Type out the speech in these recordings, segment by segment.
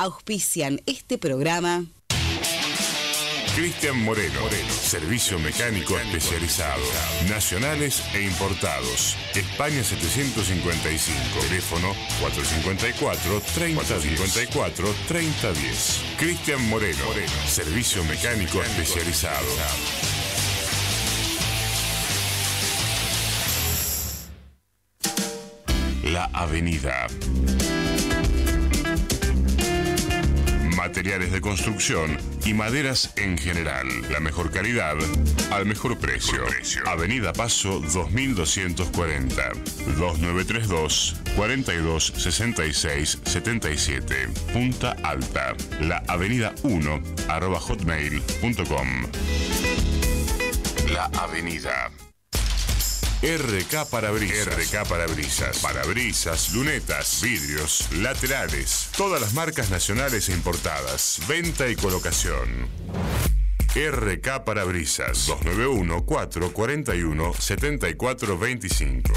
Auspician este programa. Cristian Moreno, servicio mecánico especializado, nacionales e importados. España 755, teléfono 454 3054 3010. Cristian Moreno, servicio mecánico especializado. La Avenida. Materiales de construcción y maderas en general. La mejor calidad al mejor precio. Avenida Paso 2240. 2932 4266 77. Punta Alta. La Avenida 1 arroba hotmail.com. La Avenida. RK Parabrisas. RK Parabrisas. Parabrisas, lunetas, vidrios, laterales. Todas las marcas nacionales e importadas. Venta y colocación. RK Parabrisas 291 441 7425.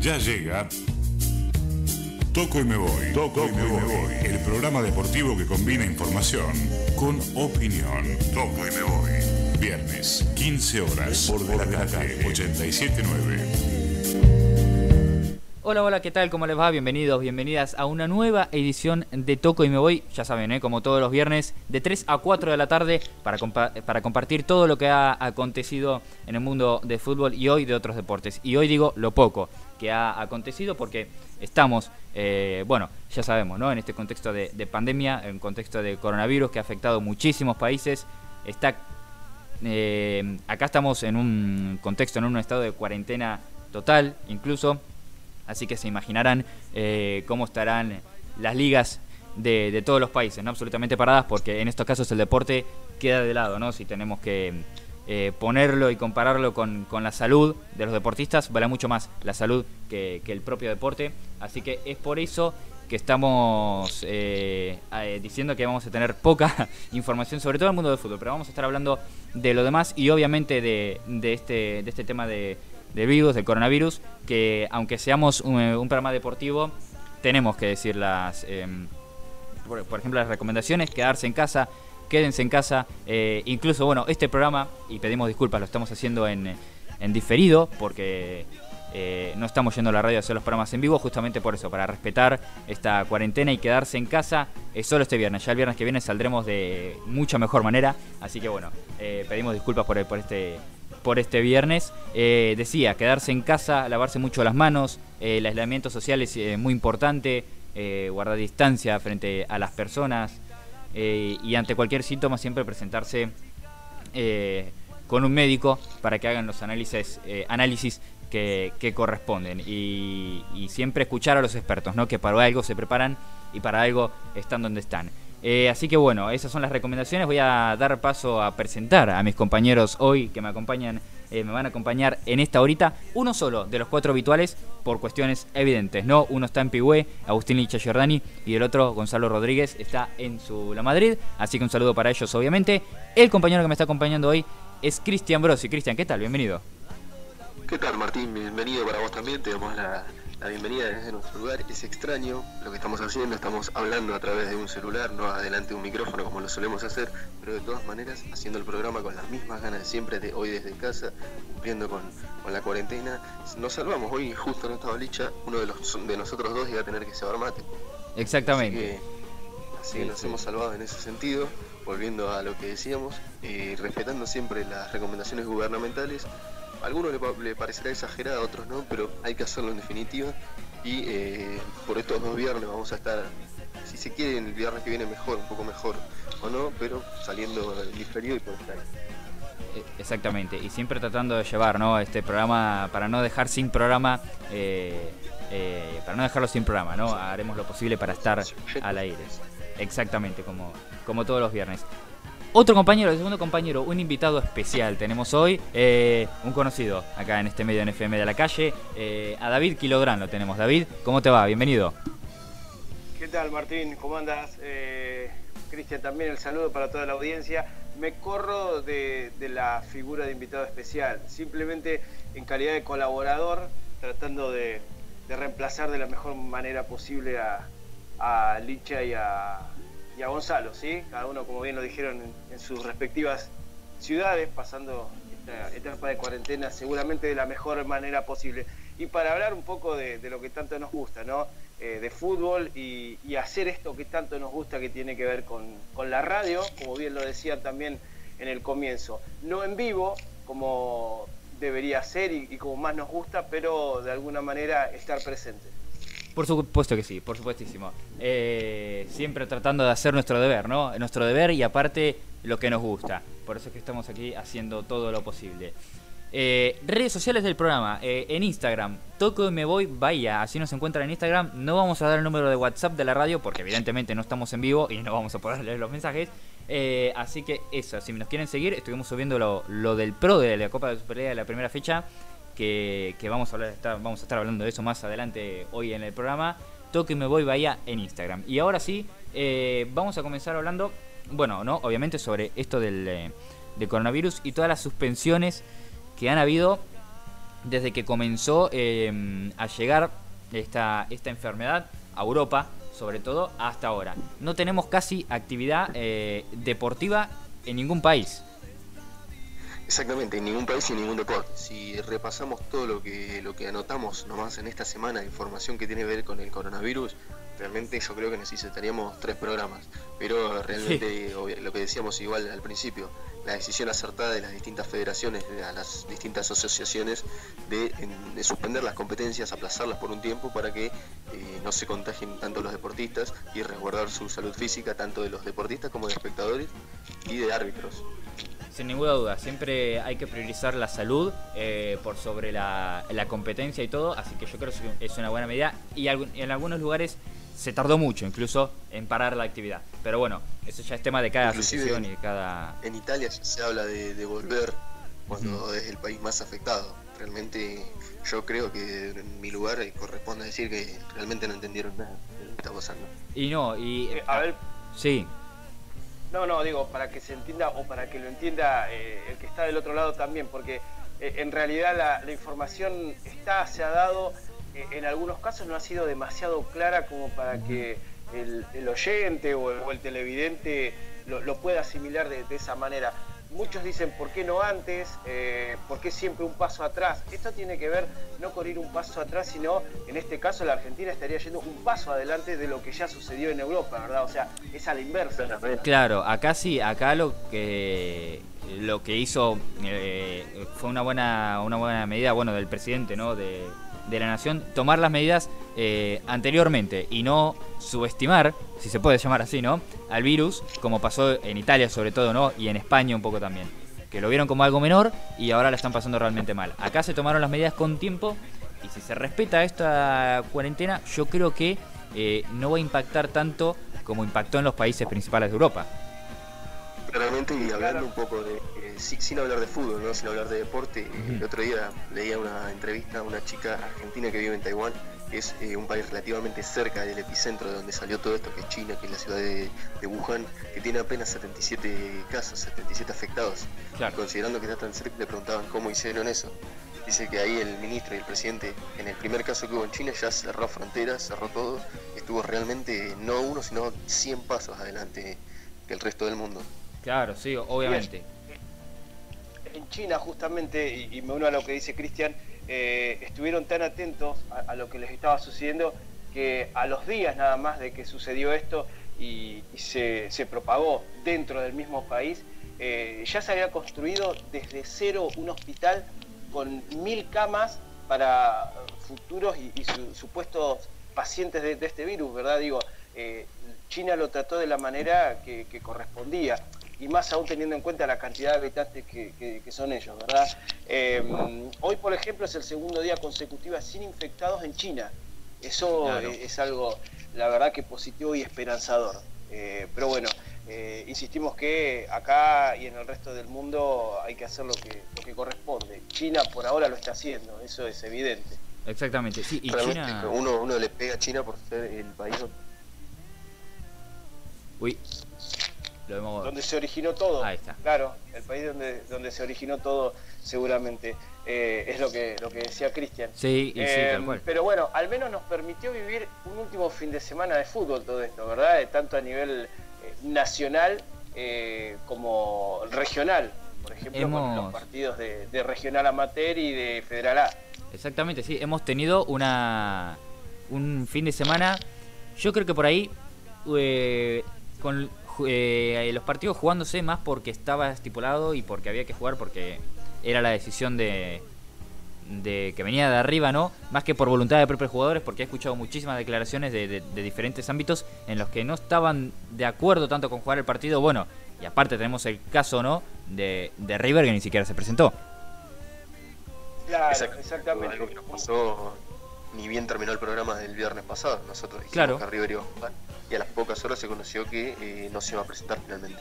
Ya llega Toco y me voy. Toco, y me voy. El programa deportivo que combina información con opinión. Toco y me voy. Viernes, 15 horas, por de la calle 879. Hola, hola, ¿qué tal? ¿Cómo les va? Bienvenidos, bienvenidas a una nueva edición de Toco y Me Voy. Ya saben, ¿eh? como todos los viernes, de 3 a 4 de la tarde para, para compartir todo lo que ha acontecido en el mundo del fútbol y hoy de otros deportes. Y hoy digo lo poco que ha acontecido porque estamos, eh, bueno, ya sabemos, ¿no? En este contexto de, de pandemia, en contexto de coronavirus que ha afectado muchísimos países, está eh, acá estamos en un contexto, en un estado de cuarentena total, incluso. Así que se imaginarán eh, cómo estarán las ligas de, todos los países, ¿no? Absolutamente paradas, porque en estos casos el deporte queda de lado, ¿no? Si tenemos que eh, ponerlo y compararlo con, la salud de los deportistas, vale mucho más la salud que el propio deporte. Así que es por eso que estamos eh, eh, diciendo que vamos a tener poca información sobre todo el mundo del fútbol, pero vamos a estar hablando de lo demás y obviamente de, este, de este tema de, virus, del coronavirus, que aunque seamos un, programa deportivo, tenemos que decir las, em, por, ejemplo, las recomendaciones, quedarse en casa, quédense en casa, eh, incluso, bueno, este programa, y pedimos disculpas, lo estamos haciendo en, en diferido, porque eh, no estamos yendo a la radio a hacer los programas en vivo justamente por eso, para respetar esta cuarentena y quedarse en casa es solo este viernes. Ya el viernes que viene saldremos de mucha mejor manera. Así que bueno, eh, pedimos disculpas por, por, este, por este viernes. Eh, decía, quedarse en casa, lavarse mucho las manos, el aislamiento social es muy importante, guardar distancia frente a las personas y ante cualquier síntoma siempre presentarse con un médico para que hagan los análisis, análisis que, corresponden y, siempre escuchar a los expertos, ¿no? que para algo se preparan y para algo están donde están. Eh, así que bueno, esas son las recomendaciones. Voy a dar paso a presentar a mis compañeros hoy que me acompañan, eh, me van a acompañar en esta horita. Uno solo de los cuatro habituales por cuestiones evidentes, ¿no? Uno está en Pigüé, Agustín Licha Giordani, y el otro, Gonzalo Rodríguez, está en su La Madrid. Así que un saludo para ellos, obviamente. El compañero que me está acompañando hoy es Cristian Brosi. Cristian, ¿qué tal? Bienvenido. ¿Qué tal Martín? Bienvenido para vos también, te damos la, bienvenida desde nuestro lugar. Es extraño lo que estamos haciendo, estamos hablando a través de un celular, no adelante de un micrófono como lo solemos hacer, pero de todas maneras haciendo el programa con las mismas ganas de siempre de hoy desde casa, cumpliendo con, la cuarentena. Nos salvamos, hoy justo en esta balicha, uno de, los, de nosotros dos iba a tener que llevar mate. Exactamente. Así que, nos hemos salvado en ese sentido, volviendo a lo que decíamos, y respetando siempre las recomendaciones gubernamentales a algunos le, parecerá exagerada, a otros no, pero hay que hacerlo en definitiva. Y eh, por estos dos viernes vamos a estar, si se quiere, el viernes que viene mejor, un poco mejor o no, pero saliendo del diferido y por estar eh, Exactamente, y siempre tratando de llevar ¿no? este programa para no dejar sin programa, eh, para no dejarlo sin programa, ¿no? Haremos lo posible para estar al aire. Exactamente, como, como todos los viernes. Otro compañero, el segundo compañero, un invitado especial tenemos hoy, eh, un conocido acá en este medio en FM de la calle, eh, a David Kilográn lo tenemos. David, ¿cómo te va? Bienvenido. ¿Qué tal Martín? ¿Cómo andas? Eh, Cristian, también el saludo para toda la audiencia. Me corro de, la figura de invitado especial, simplemente en calidad de colaborador, tratando de, reemplazar de la mejor manera posible a, a Licha y a, y a Gonzalo, ¿sí? Cada uno, como bien lo dijeron, en, sus respectivas ciudades, pasando esta etapa de cuarentena seguramente de la mejor manera posible. Y para hablar un poco de, lo que tanto nos gusta, ¿no? Eh, de fútbol y, hacer esto que tanto nos gusta que tiene que ver con, la radio, como bien lo decían también en el comienzo. No en vivo, como debería ser y como más nos gusta, pero de alguna manera estar presente. Por supuesto que sí, por supuestísimo. Eh, siempre tratando de hacer nuestro deber, ¿no? Nuestro deber y aparte lo que nos gusta. Por eso es que estamos aquí haciendo todo lo posible. Eh, redes sociales del programa, eh, en Instagram, Toco y me voy, vaya, así nos encuentran en Instagram. No vamos a dar el número de WhatsApp de la radio porque evidentemente no estamos en vivo y no vamos a poder leer los mensajes. así que eso, si nos quieren seguir, estuvimos subiendo lo, lo del pro de la Copa de Superliga de la primera fecha que, vamos, a hablar, vamos a estar hablando de eso más adelante hoy en el programa. Toque me voy vaya en Instagram. Y ahora sí, eh, vamos a comenzar hablando, bueno, no, obviamente sobre esto del, eh, coronavirus y todas las suspensiones que han habido desde que comenzó eh, a llegar esta, esta enfermedad a Europa, sobre todo hasta ahora. No tenemos casi actividad deportiva en ningún país. Exactamente, en ningún país y en ningún deporte. Si repasamos todo lo que, lo que anotamos nomás en esta semana de información que tiene que ver con el coronavirus, realmente yo creo que necesitaríamos tres programas. Pero realmente lo que decíamos igual al principio, la decisión acertada de las distintas federaciones, de las distintas asociaciones, de, suspender las competencias, aplazarlas por un tiempo para que eh, no se contagien tanto los deportistas y resguardar su salud física tanto de los deportistas como de espectadores y de árbitros. Sin ninguna duda, siempre hay que priorizar la salud eh, por sobre la, competencia y todo, así que yo creo que es una buena medida y en algunos lugares se tardó mucho incluso en parar la actividad. Pero bueno, eso ya es tema de cada asociación y de cada... En Italia se habla de, volver cuando es el país más afectado. Realmente yo creo que en mi lugar corresponde decir que realmente no entendieron nada de lo que está pasando. Y no, y... Eh, a ver... Sí. No, no, digo, para que se entienda o para que lo entienda eh, el que está del otro lado también, porque eh, en realidad la, información está, se ha dado, eh, en algunos casos no ha sido demasiado clara como para que el, oyente o el, televidente lo, pueda asimilar de, esa manera. Muchos dicen, ¿por qué no antes? Eh, ¿Por qué siempre un paso atrás? Esto tiene que ver no con ir un paso atrás, sino en este caso la Argentina estaría yendo un paso adelante de lo que ya sucedió en Europa, ¿verdad? O sea, es a la inversa. Claro, acá sí, acá lo que lo que hizo eh, fue una buena una buena medida, bueno, del presidente, ¿no? De, de la nación tomar las medidas eh, anteriormente y no subestimar, si se puede llamar así, ¿no? Al virus, como pasó en Italia sobre todo, ¿no? Y en España un poco también. Que lo vieron como algo menor y ahora la están pasando realmente mal. Acá se tomaron las medidas con tiempo y si se respeta esta cuarentena, yo creo que eh, no va a impactar tanto como impactó en los países principales de Europa. Claramente, y hablando un poco de, eh, sin, hablar de fútbol, ¿no? sin hablar de deporte, eh, el otro día leía una entrevista a una chica argentina que vive en Taiwán, que es eh, un país relativamente cerca del epicentro de donde salió todo esto, que es China, que es la ciudad de, Wuhan, que tiene apenas 77 casos, 77 afectados. considerando que está tan cerca, le preguntaban cómo hicieron eso. Dice que ahí el ministro y el presidente, en el primer caso que hubo en China, ya cerró fronteras, cerró todo, estuvo realmente no uno, sino 100 pasos adelante que el resto del mundo. Claro, sí, obviamente. En China, justamente, y, me uno a lo que dice Cristian, eh, estuvieron tan atentos a, lo que les estaba sucediendo que a los días nada más de que sucedió esto y, se, propagó dentro del mismo país, eh, ya se había construido desde cero un hospital con mil camas para futuros y, supuestos pacientes de, este virus, ¿verdad? Digo, eh, China lo trató de la manera que correspondía y más aún teniendo en cuenta la cantidad de habitantes que, son ellos, ¿verdad? Em, hoy, por ejemplo, es el segundo día consecutivo sin infectados en China. Eso es, algo, la verdad, que positivo y esperanzador. Eh, pero bueno, eh, insistimos que acá y en el resto del mundo hay que hacer lo que, lo que corresponde. China por ahora lo está haciendo, eso es evidente. Exactamente, sí. Y China... uno, uno le pega a China por ser el país... Uy, donde se originó todo. Ahí está. Claro, el país donde, donde se originó todo seguramente. Eh, es lo que, lo que decía Cristian. Sí, y sí, tal cual. Pero bueno, al menos nos permitió vivir un último fin de semana de fútbol todo esto, ¿verdad? Tanto a nivel nacional como regional por ejemplo, con los partidos de, Regional Amateur y de Federal A. Exactamente, sí, hemos tenido una un fin de semana, yo creo que por ahí, eh, con eh, los partidos jugándose más porque estaba estipulado y porque había que jugar porque era la decisión de, de que venía de arriba, ¿no? Más que por voluntad de propios jugadores, porque he escuchado muchísimas declaraciones de, de, diferentes ámbitos en los que no estaban de acuerdo tanto con jugar el partido. Bueno, y aparte tenemos el caso, ¿no? De, de River que ni siquiera se presentó. Claro, exactamente. Algo que nos pasó ni bien terminó el programa del viernes pasado. Nosotros dijimos claro. que River iba a jugar y a las pocas horas se conoció que eh, no se iba a presentar finalmente.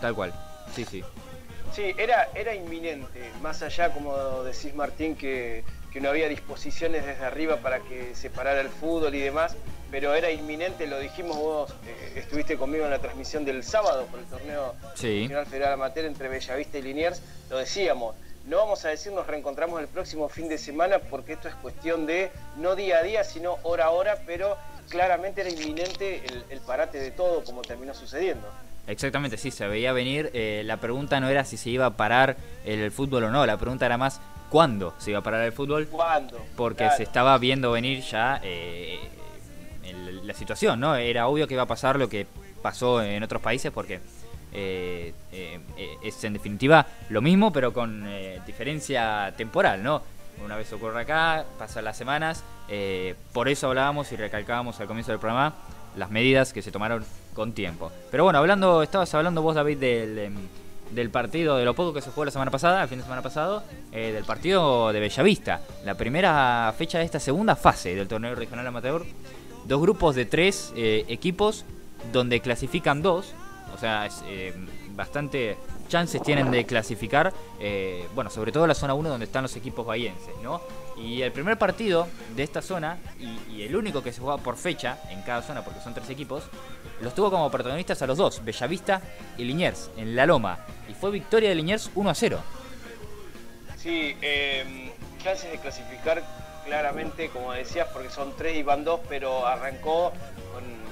Tal cual, sí, sí. Sí, era, era inminente, más allá, como decís Martín, que, que no había disposiciones desde arriba para que se parara el fútbol y demás pero era inminente, lo dijimos vos, eh, estuviste conmigo en la transmisión del sábado por el torneo Nacional Federal Amateur entre Bellavista y Liniers, lo decíamos, no vamos a decir nos reencontramos el próximo fin de semana porque esto es cuestión de no día a día, sino hora a hora, pero claramente era inminente el, parate de todo como terminó sucediendo. Exactamente, sí, se veía venir. Eh, la pregunta no era si se iba a parar el, fútbol o no, la pregunta era más cuándo se iba a parar el fútbol. ¿Cuándo? Porque se estaba viendo venir ya eh, la situación, ¿no? Era obvio que iba a pasar lo que pasó en otros países porque eh, eh, es en definitiva lo mismo pero con eh, diferencia temporal, ¿no? Una vez ocurre acá, pasan las semanas, por eso hablábamos y recalcábamos al comienzo del programa las medidas que se tomaron con tiempo. Pero bueno, hablando, estabas hablando vos David del, em, del partido, de lo poco que se jugó la semana pasada, el fin de semana pasado, del partido de Bellavista, la primera fecha de esta segunda fase del torneo regional amateur dos grupos de tres eh, equipos donde clasifican dos, o sea, eh, bastante chances tienen de clasificar, eh, bueno, sobre todo la zona 1 donde están los equipos bahienses, ¿no? Y el primer partido de esta zona, y, el único que se juega por fecha en cada zona, porque son tres equipos, los tuvo como protagonistas a los dos, Bellavista y Liniers, en La Loma. Y fue victoria de Liniers 1 a 0. Sí, chances de clasificar claramente, como decías, porque son tres y van dos, pero arrancó con,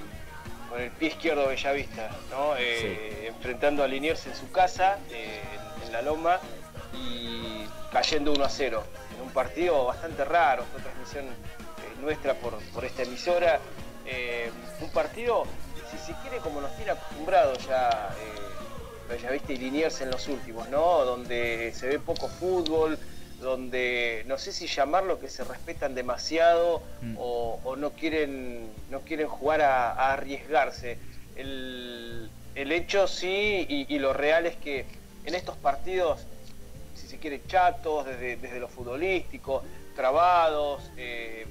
el pie izquierdo Bellavista, ¿no? Eh, enfrentando a Liniers en su casa, eh, en, la Loma, y cayendo 1 a 0. En un partido bastante raro, fue transmisión eh, nuestra por, esta emisora. un partido, si se quiere, como nos tiene acostumbrado ya Bellavista y Liniers en los últimos, ¿no? Donde se ve poco fútbol, donde no sé si llamarlo que se respetan demasiado mm. o, no quieren no quieren jugar a, arriesgarse. El, hecho sí y, lo real es que en estos partidos, si se quiere, chatos, desde, lo futbolístico, trabados, eh,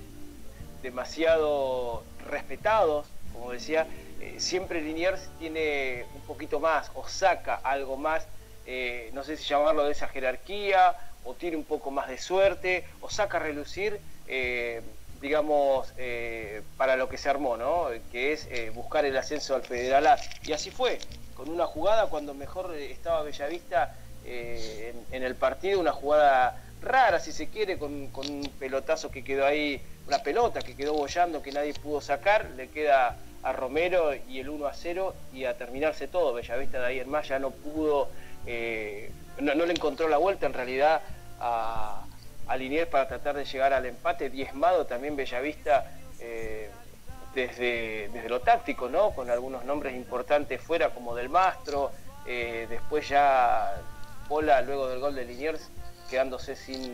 demasiado respetados, como decía, eh, siempre Liniers tiene un poquito más o saca algo más, eh, no sé si llamarlo de esa jerarquía o tiene un poco más de suerte o saca a relucir, eh, digamos, eh, para lo que se armó, ¿no? que es eh, buscar el ascenso al Federal A. Y así fue, con una jugada cuando mejor estaba Bellavista en, en, el partido, una jugada rara si se quiere, con, un pelotazo que quedó ahí, una pelota que quedó bollando que nadie pudo sacar, le queda a Romero y el 1 a 0 y a terminarse todo. Bellavista de ahí en más ya no pudo no, le encontró la vuelta en realidad a, a Liniers para tratar de llegar al empate, diezmado también Bellavista eh, desde, desde lo táctico, ¿no? con algunos nombres importantes fuera como del Mastro, eh, después ya Pola luego del gol de Liniers quedándose sin,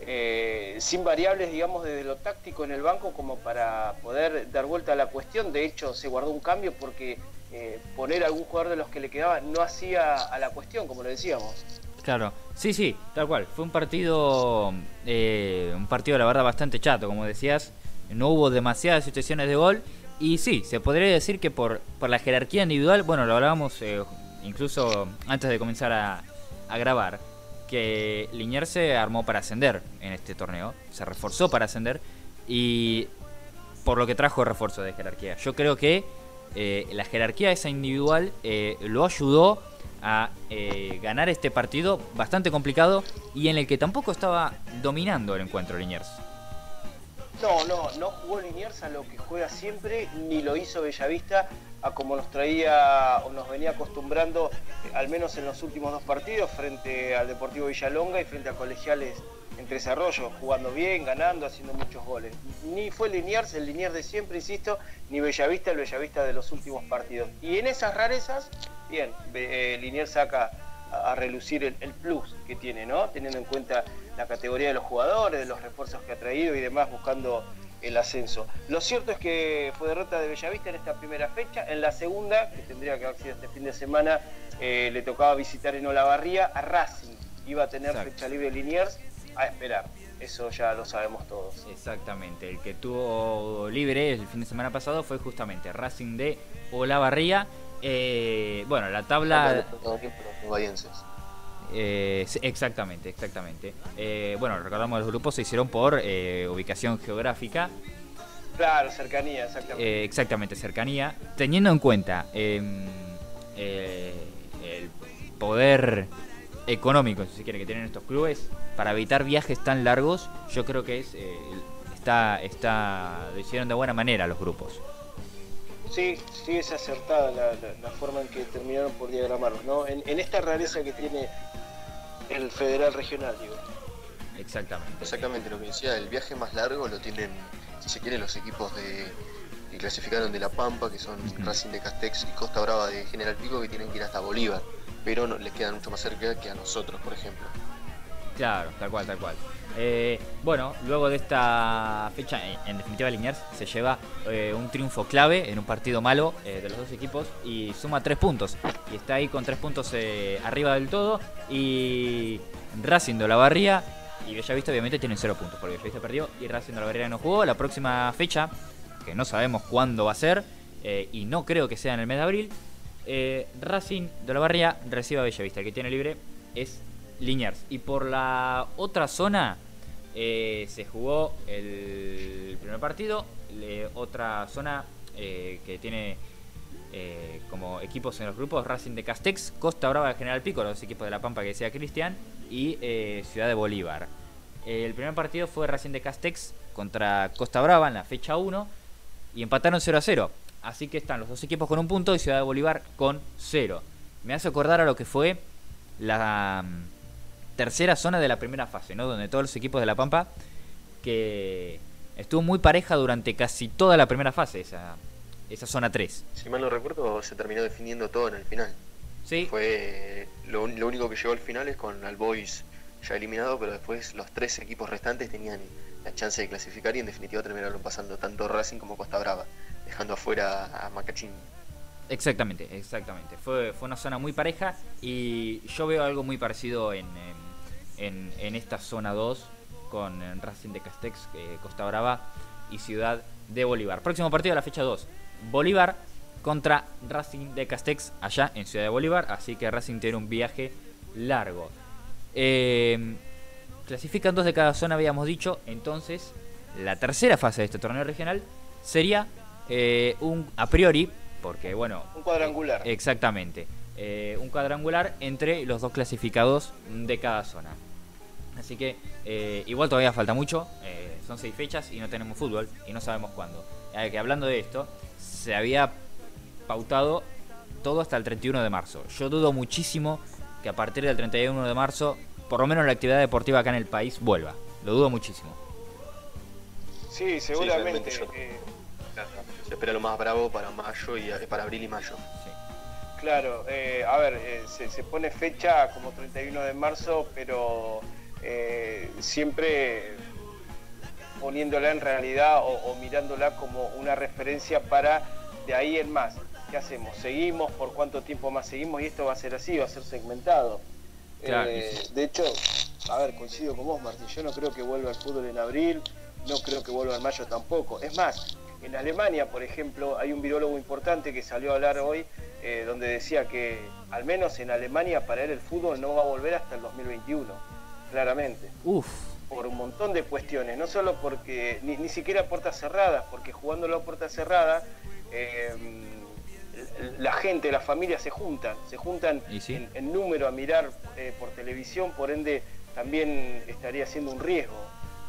eh, sin variables, digamos, desde lo táctico en el banco como para poder dar vuelta a la cuestión. De hecho, se guardó un cambio porque eh, poner algún jugador de los que le quedaba no hacía a la cuestión, como le decíamos. Claro, sí, sí, tal cual. Fue un partido, eh, un partido la verdad bastante chato, como decías. No hubo demasiadas situaciones de gol y sí, se podría decir que por, por la jerarquía individual, bueno, lo hablábamos eh, incluso antes de comenzar a, grabar, que Liniers se armó para ascender en este torneo, se reforzó para ascender y por lo que trajo refuerzo de jerarquía. Yo creo que la jerarquía esa individual lo ayudó a ganar este partido bastante complicado y en el que tampoco estaba dominando el encuentro Liniers. No, no, no jugó Liniers a lo que juega siempre, ni lo hizo Bellavista a como nos traía o nos venía acostumbrando, al menos en los últimos dos partidos, frente al Deportivo Villalonga y frente a Colegiales en Tres Arroyos, jugando bien, ganando, haciendo muchos goles. Ni fue Liniers, el Liniers de siempre, insisto, ni Bellavista, el Bellavista de los últimos partidos. Y en esas rarezas, bien, eh, Liniers saca a, relucir el, el, plus que tiene, ¿no? Teniendo en cuenta la categoría de los jugadores, de los refuerzos que ha traído y demás, buscando el ascenso. Lo cierto es que fue derrota de Bellavista en esta primera fecha. En la segunda, que tendría que haber sido este fin de semana, eh, le tocaba visitar en Olavarría a Racing. Iba a tener fecha libre Liniers a esperar. Eso ya lo sabemos todos. Exactamente. El que tuvo libre el fin de semana pasado fue justamente Racing de Olavarría. Eh, bueno, la tabla. Eh, exactamente, exactamente. Eh, bueno, recordamos los grupos se hicieron por eh, ubicación geográfica. Claro, cercanía, exactamente. exactamente, cercanía. Teniendo en cuenta em, el poder económico, si se quiere, que tienen estos clubes, para evitar viajes tan largos, yo creo que es está, está, lo hicieron de buena manera los grupos. Sí, sí es acertada la, forma en que terminaron por diagramarlos, ¿no? En, en, esta rareza que tiene el federal regional, digo. Exactamente. Exactamente, lo que decía, el viaje más largo lo tienen, si se quieren, los equipos de que clasificaron de La Pampa, que son Racing de Castex y Costa Brava de General Pico, que tienen que ir hasta Bolívar, pero no, les quedan mucho más cerca que a nosotros, por ejemplo. Claro, tal cual, tal cual. Eh, bueno, luego de esta fecha, en, definitiva Liniers se lleva eh, un triunfo clave en un partido malo eh, de los dos equipos y suma tres puntos. Y está ahí con tres puntos arriba del todo. Y Racing de la Barría y Bellavista obviamente tienen cero puntos porque Bellavista perdió y Racing de la Barría no jugó. La próxima fecha, que no sabemos cuándo va a ser y no creo que sea en el mes de abril, Racing de la Barría recibe a Bellavista. El que tiene libre es Liniers. Y por la otra zona eh, se jugó el primer partido. otra zona eh, que tiene eh, como equipos en los grupos Racing de Castex, Costa Brava de General Pico, los equipos de La Pampa que decía Cristian, y Ciudad de Bolívar. El primer partido fue Racing de Castex contra Costa Brava en la fecha 1 y empataron 0 a 0. Así que están los dos equipos con un punto y Ciudad de Bolívar con 0. Me hace acordar a lo que fue la tercera zona de la primera fase, ¿no? Donde todos los equipos de La Pampa, que estuvo muy pareja durante casi toda la primera fase, esa, esa zona 3. Si mal no recuerdo, se terminó definiendo todo en el final. Sí. Fue lo, único que llegó al final es con Albois ya eliminado, pero después los tres equipos restantes tenían chance de clasificar y en definitiva terminaron pasando tanto Racing como Costa Brava, dejando afuera a Macachín. Exactamente, exactamente. Fue, fue una zona muy pareja y yo veo algo muy parecido en en, esta zona 2 con Racing de Castex, eh, Costa Brava y Ciudad de Bolívar. Próximo partido de la fecha 2. Bolívar contra Racing de Castex allá en Ciudad de Bolívar. Así que Racing tiene un viaje largo. Eh, clasifican dos de cada zona, habíamos dicho. Entonces, la tercera fase de este torneo regional sería eh, un a priori, porque bueno. Un cuadrangular. Exactamente. un cuadrangular entre los dos clasificados de cada zona. Así que eh, igual todavía falta mucho, eh, son seis fechas y no tenemos fútbol y no sabemos cuándo. Eh, que hablando de esto, se había pautado todo hasta el 31 de marzo. Yo dudo muchísimo que a partir del 31 de marzo, por lo menos la actividad deportiva acá en el país vuelva. Lo dudo muchísimo. Sí, seguramente. se espera lo más bravo para mayo y para abril y mayo. Claro, a ver, se, se, pone fecha como 31 de marzo, pero eh, siempre poniéndola en realidad o, mirándola como una referencia para de ahí en más. ¿Qué hacemos? ¿Seguimos? ¿Por cuánto tiempo más seguimos? Y esto va a ser así, va a ser segmentado. Eh, de hecho, a ver, coincido con vos, Martín. Yo no creo que vuelva el fútbol en abril, no creo que vuelva en mayo tampoco. Es más, en Alemania, por ejemplo, hay un virólogo importante que salió a hablar hoy, eh, donde decía que al menos en Alemania para él el fútbol no va a volver hasta el 2021 claramente. Uf. Por un montón de cuestiones, no solo porque, ni, siquiera puertas cerradas, porque jugándolo a puertas cerradas, eh, la gente, las familias se juntan, se juntan en, número a mirar eh, por televisión, por ende también estaría siendo un riesgo.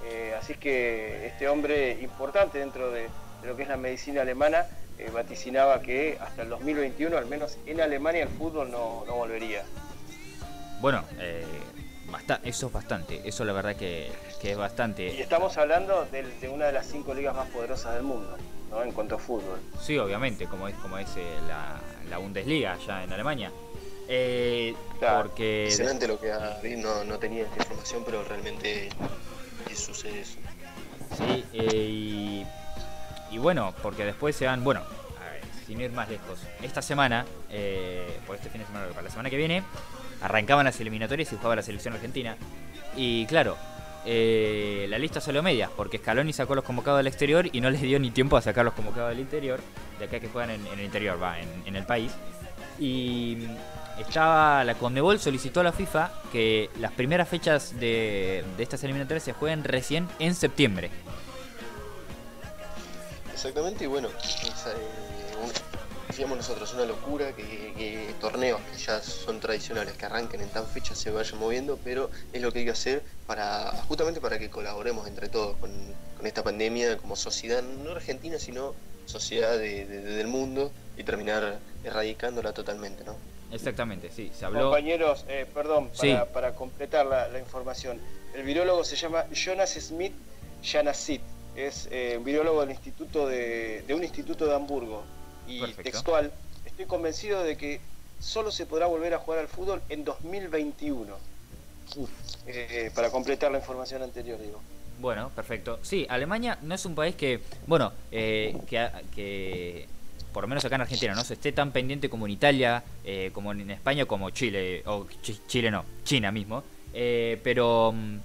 Eh, así que este hombre importante dentro de, lo que es la medicina alemana eh, vaticinaba que hasta el 2021, al menos en Alemania, el fútbol no, volvería. Bueno, eso es bastante, eso la verdad que, es bastante. Y estamos hablando de una de las cinco ligas más poderosas del mundo en cuanto a fútbol. Sí, obviamente, como es, como es eh, la, Bundesliga allá en Alemania. Eh, porque... Excelente lo que ha no, no tenía esta información, pero realmente sucede eso. Sí, eh, y, bueno, porque después se van, bueno, sin ir más lejos, esta semana, por este fin de semana, para la semana que viene, arrancaban las eliminatorias y jugaba la selección argentina. Y claro, eh, la lista salió media, porque Scaloni sacó los convocados del exterior y no les dio ni tiempo a sacar los convocados del interior, de acá que juegan en, el interior, va, en, el país. Y estaba la Condebol solicitó a la FIFA que las primeras fechas de, de estas eliminatorias se jueguen recién en septiembre. Exactamente, y bueno, decíamos nosotros, una locura que, torneos que ya son tradicionales, que arranquen en tan fecha se vayan moviendo, pero es lo que hay que hacer para justamente para que colaboremos entre todos con, esta pandemia como sociedad, no argentina, sino sociedad del mundo y terminar erradicándola totalmente, ¿no? Exactamente, sí, se habló. Compañeros, eh, perdón, para, completar la, información, el virólogo se llama Jonas Smith Janasit, es eh, un virólogo del instituto de, de un instituto de Hamburgo y textual, estoy convencido de que solo se podrá volver a jugar al fútbol en 2021. Eh, para completar la información anterior, digo. Bueno, perfecto. Sí, Alemania no es un país que, bueno, eh, que, por lo menos acá en Argentina no se esté tan pendiente como en Italia, eh, como en España, como Chile, o Chile no, China mismo. pero mm,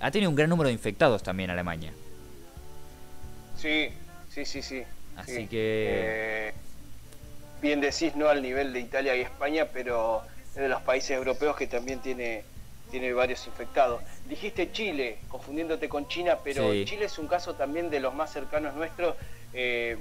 ha tenido un gran número de infectados también Alemania. Sí, sí, sí, sí. Así que... Eh, bien decís, no al nivel de Italia y España, pero es de los países europeos que también tiene, tiene varios infectados. Dijiste Chile, confundiéndote con China, pero Chile es un caso también de los más cercanos nuestros, eh,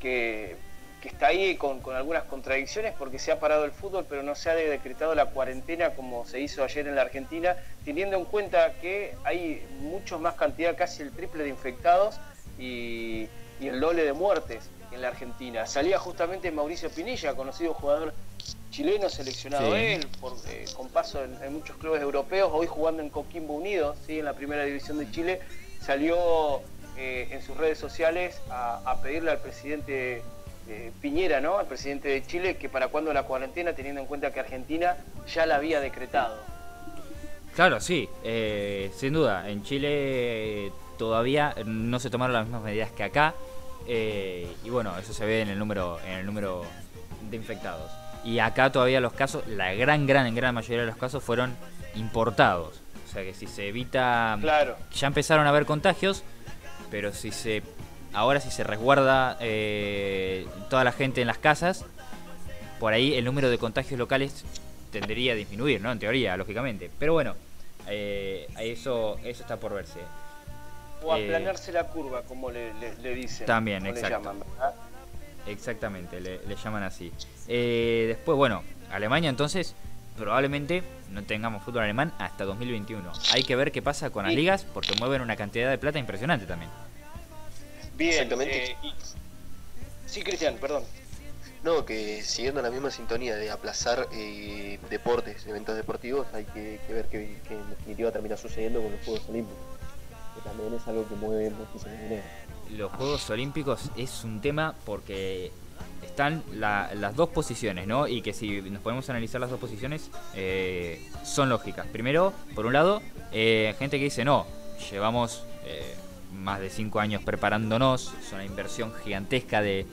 que, está ahí con, algunas contradicciones porque se ha parado el fútbol, pero no se ha decretado la cuarentena como se hizo ayer en la Argentina, teniendo en cuenta que hay mucho más cantidad, casi el triple de infectados, y y el doble de muertes en la Argentina. Salía justamente Mauricio Pinilla, conocido jugador chileno, seleccionado él, por, eh, con paso en, muchos clubes europeos, hoy jugando en Coquimbo Unido, ¿sí? en la primera división de Chile, salió eh, en sus redes sociales a, pedirle al presidente eh, Piñera, ¿no? al presidente de Chile, que para cuando la cuarentena, teniendo en cuenta que Argentina ya la había decretado. Claro, sí, sin duda. En Chile todavía no se tomaron las mismas medidas que acá. Eh, y bueno, eso se ve en el número, en el número de infectados. Y acá todavía los casos, la gran, gran, gran mayoría de los casos fueron importados. O sea que si se evita. Claro. Ya empezaron a haber contagios, pero si se. Ahora si se resguarda eh, toda la gente en las casas, por ahí el número de contagios locales tendería a disminuir, ¿no? En teoría, lógicamente. Pero bueno, eh, eso, eso está por verse. O aplanarse la curva, como le, dicen. También, exacto. Exactamente, le, llaman así. Eh, después, bueno, Alemania entonces probablemente no tengamos fútbol alemán hasta 2021. Hay que ver qué pasa con las ligas porque mueven una cantidad de plata impresionante también. Bien, eh, sí, Cristian, perdón. No, que siguiendo la misma sintonía de aplazar eh, deportes, eventos deportivos, hay que, ver qué, en definitiva termina sucediendo con los Juegos Olímpicos también es algo que mueve muchísimo dinero. Los Juegos Olímpicos es un tema porque están las dos posiciones, ¿no? Y que si nos podemos analizar las dos posiciones, eh, son lógicas. Primero, por un lado, eh, gente que dice, no, llevamos eh, más de cinco años preparándonos, es una inversión gigantesca de,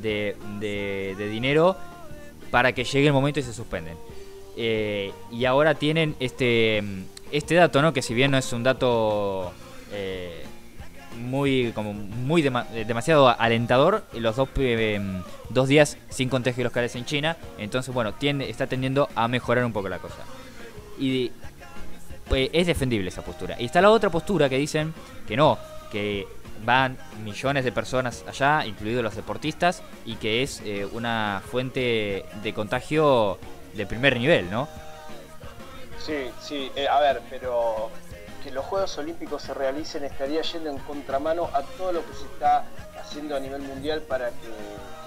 de, dinero para que llegue el momento y se suspenden. y ahora tienen este, este dato, ¿no? Que si bien no es un dato eh, muy como muy eh, demasiado alentador. Los dos, eh, dos días sin contagios locales en China. Entonces bueno tiende, está tendiendo a mejorar un poco la cosa. Y pues, es defendible esa postura. Y está la otra postura que dicen que no que van millones de personas allá, incluidos los deportistas, y que es eh, una fuente de contagio de primer nivel, ¿no? Sí, sí, a ver, pero que los Juegos Olímpicos se realicen estaría yendo en contramano a todo lo que se está haciendo a nivel mundial para que,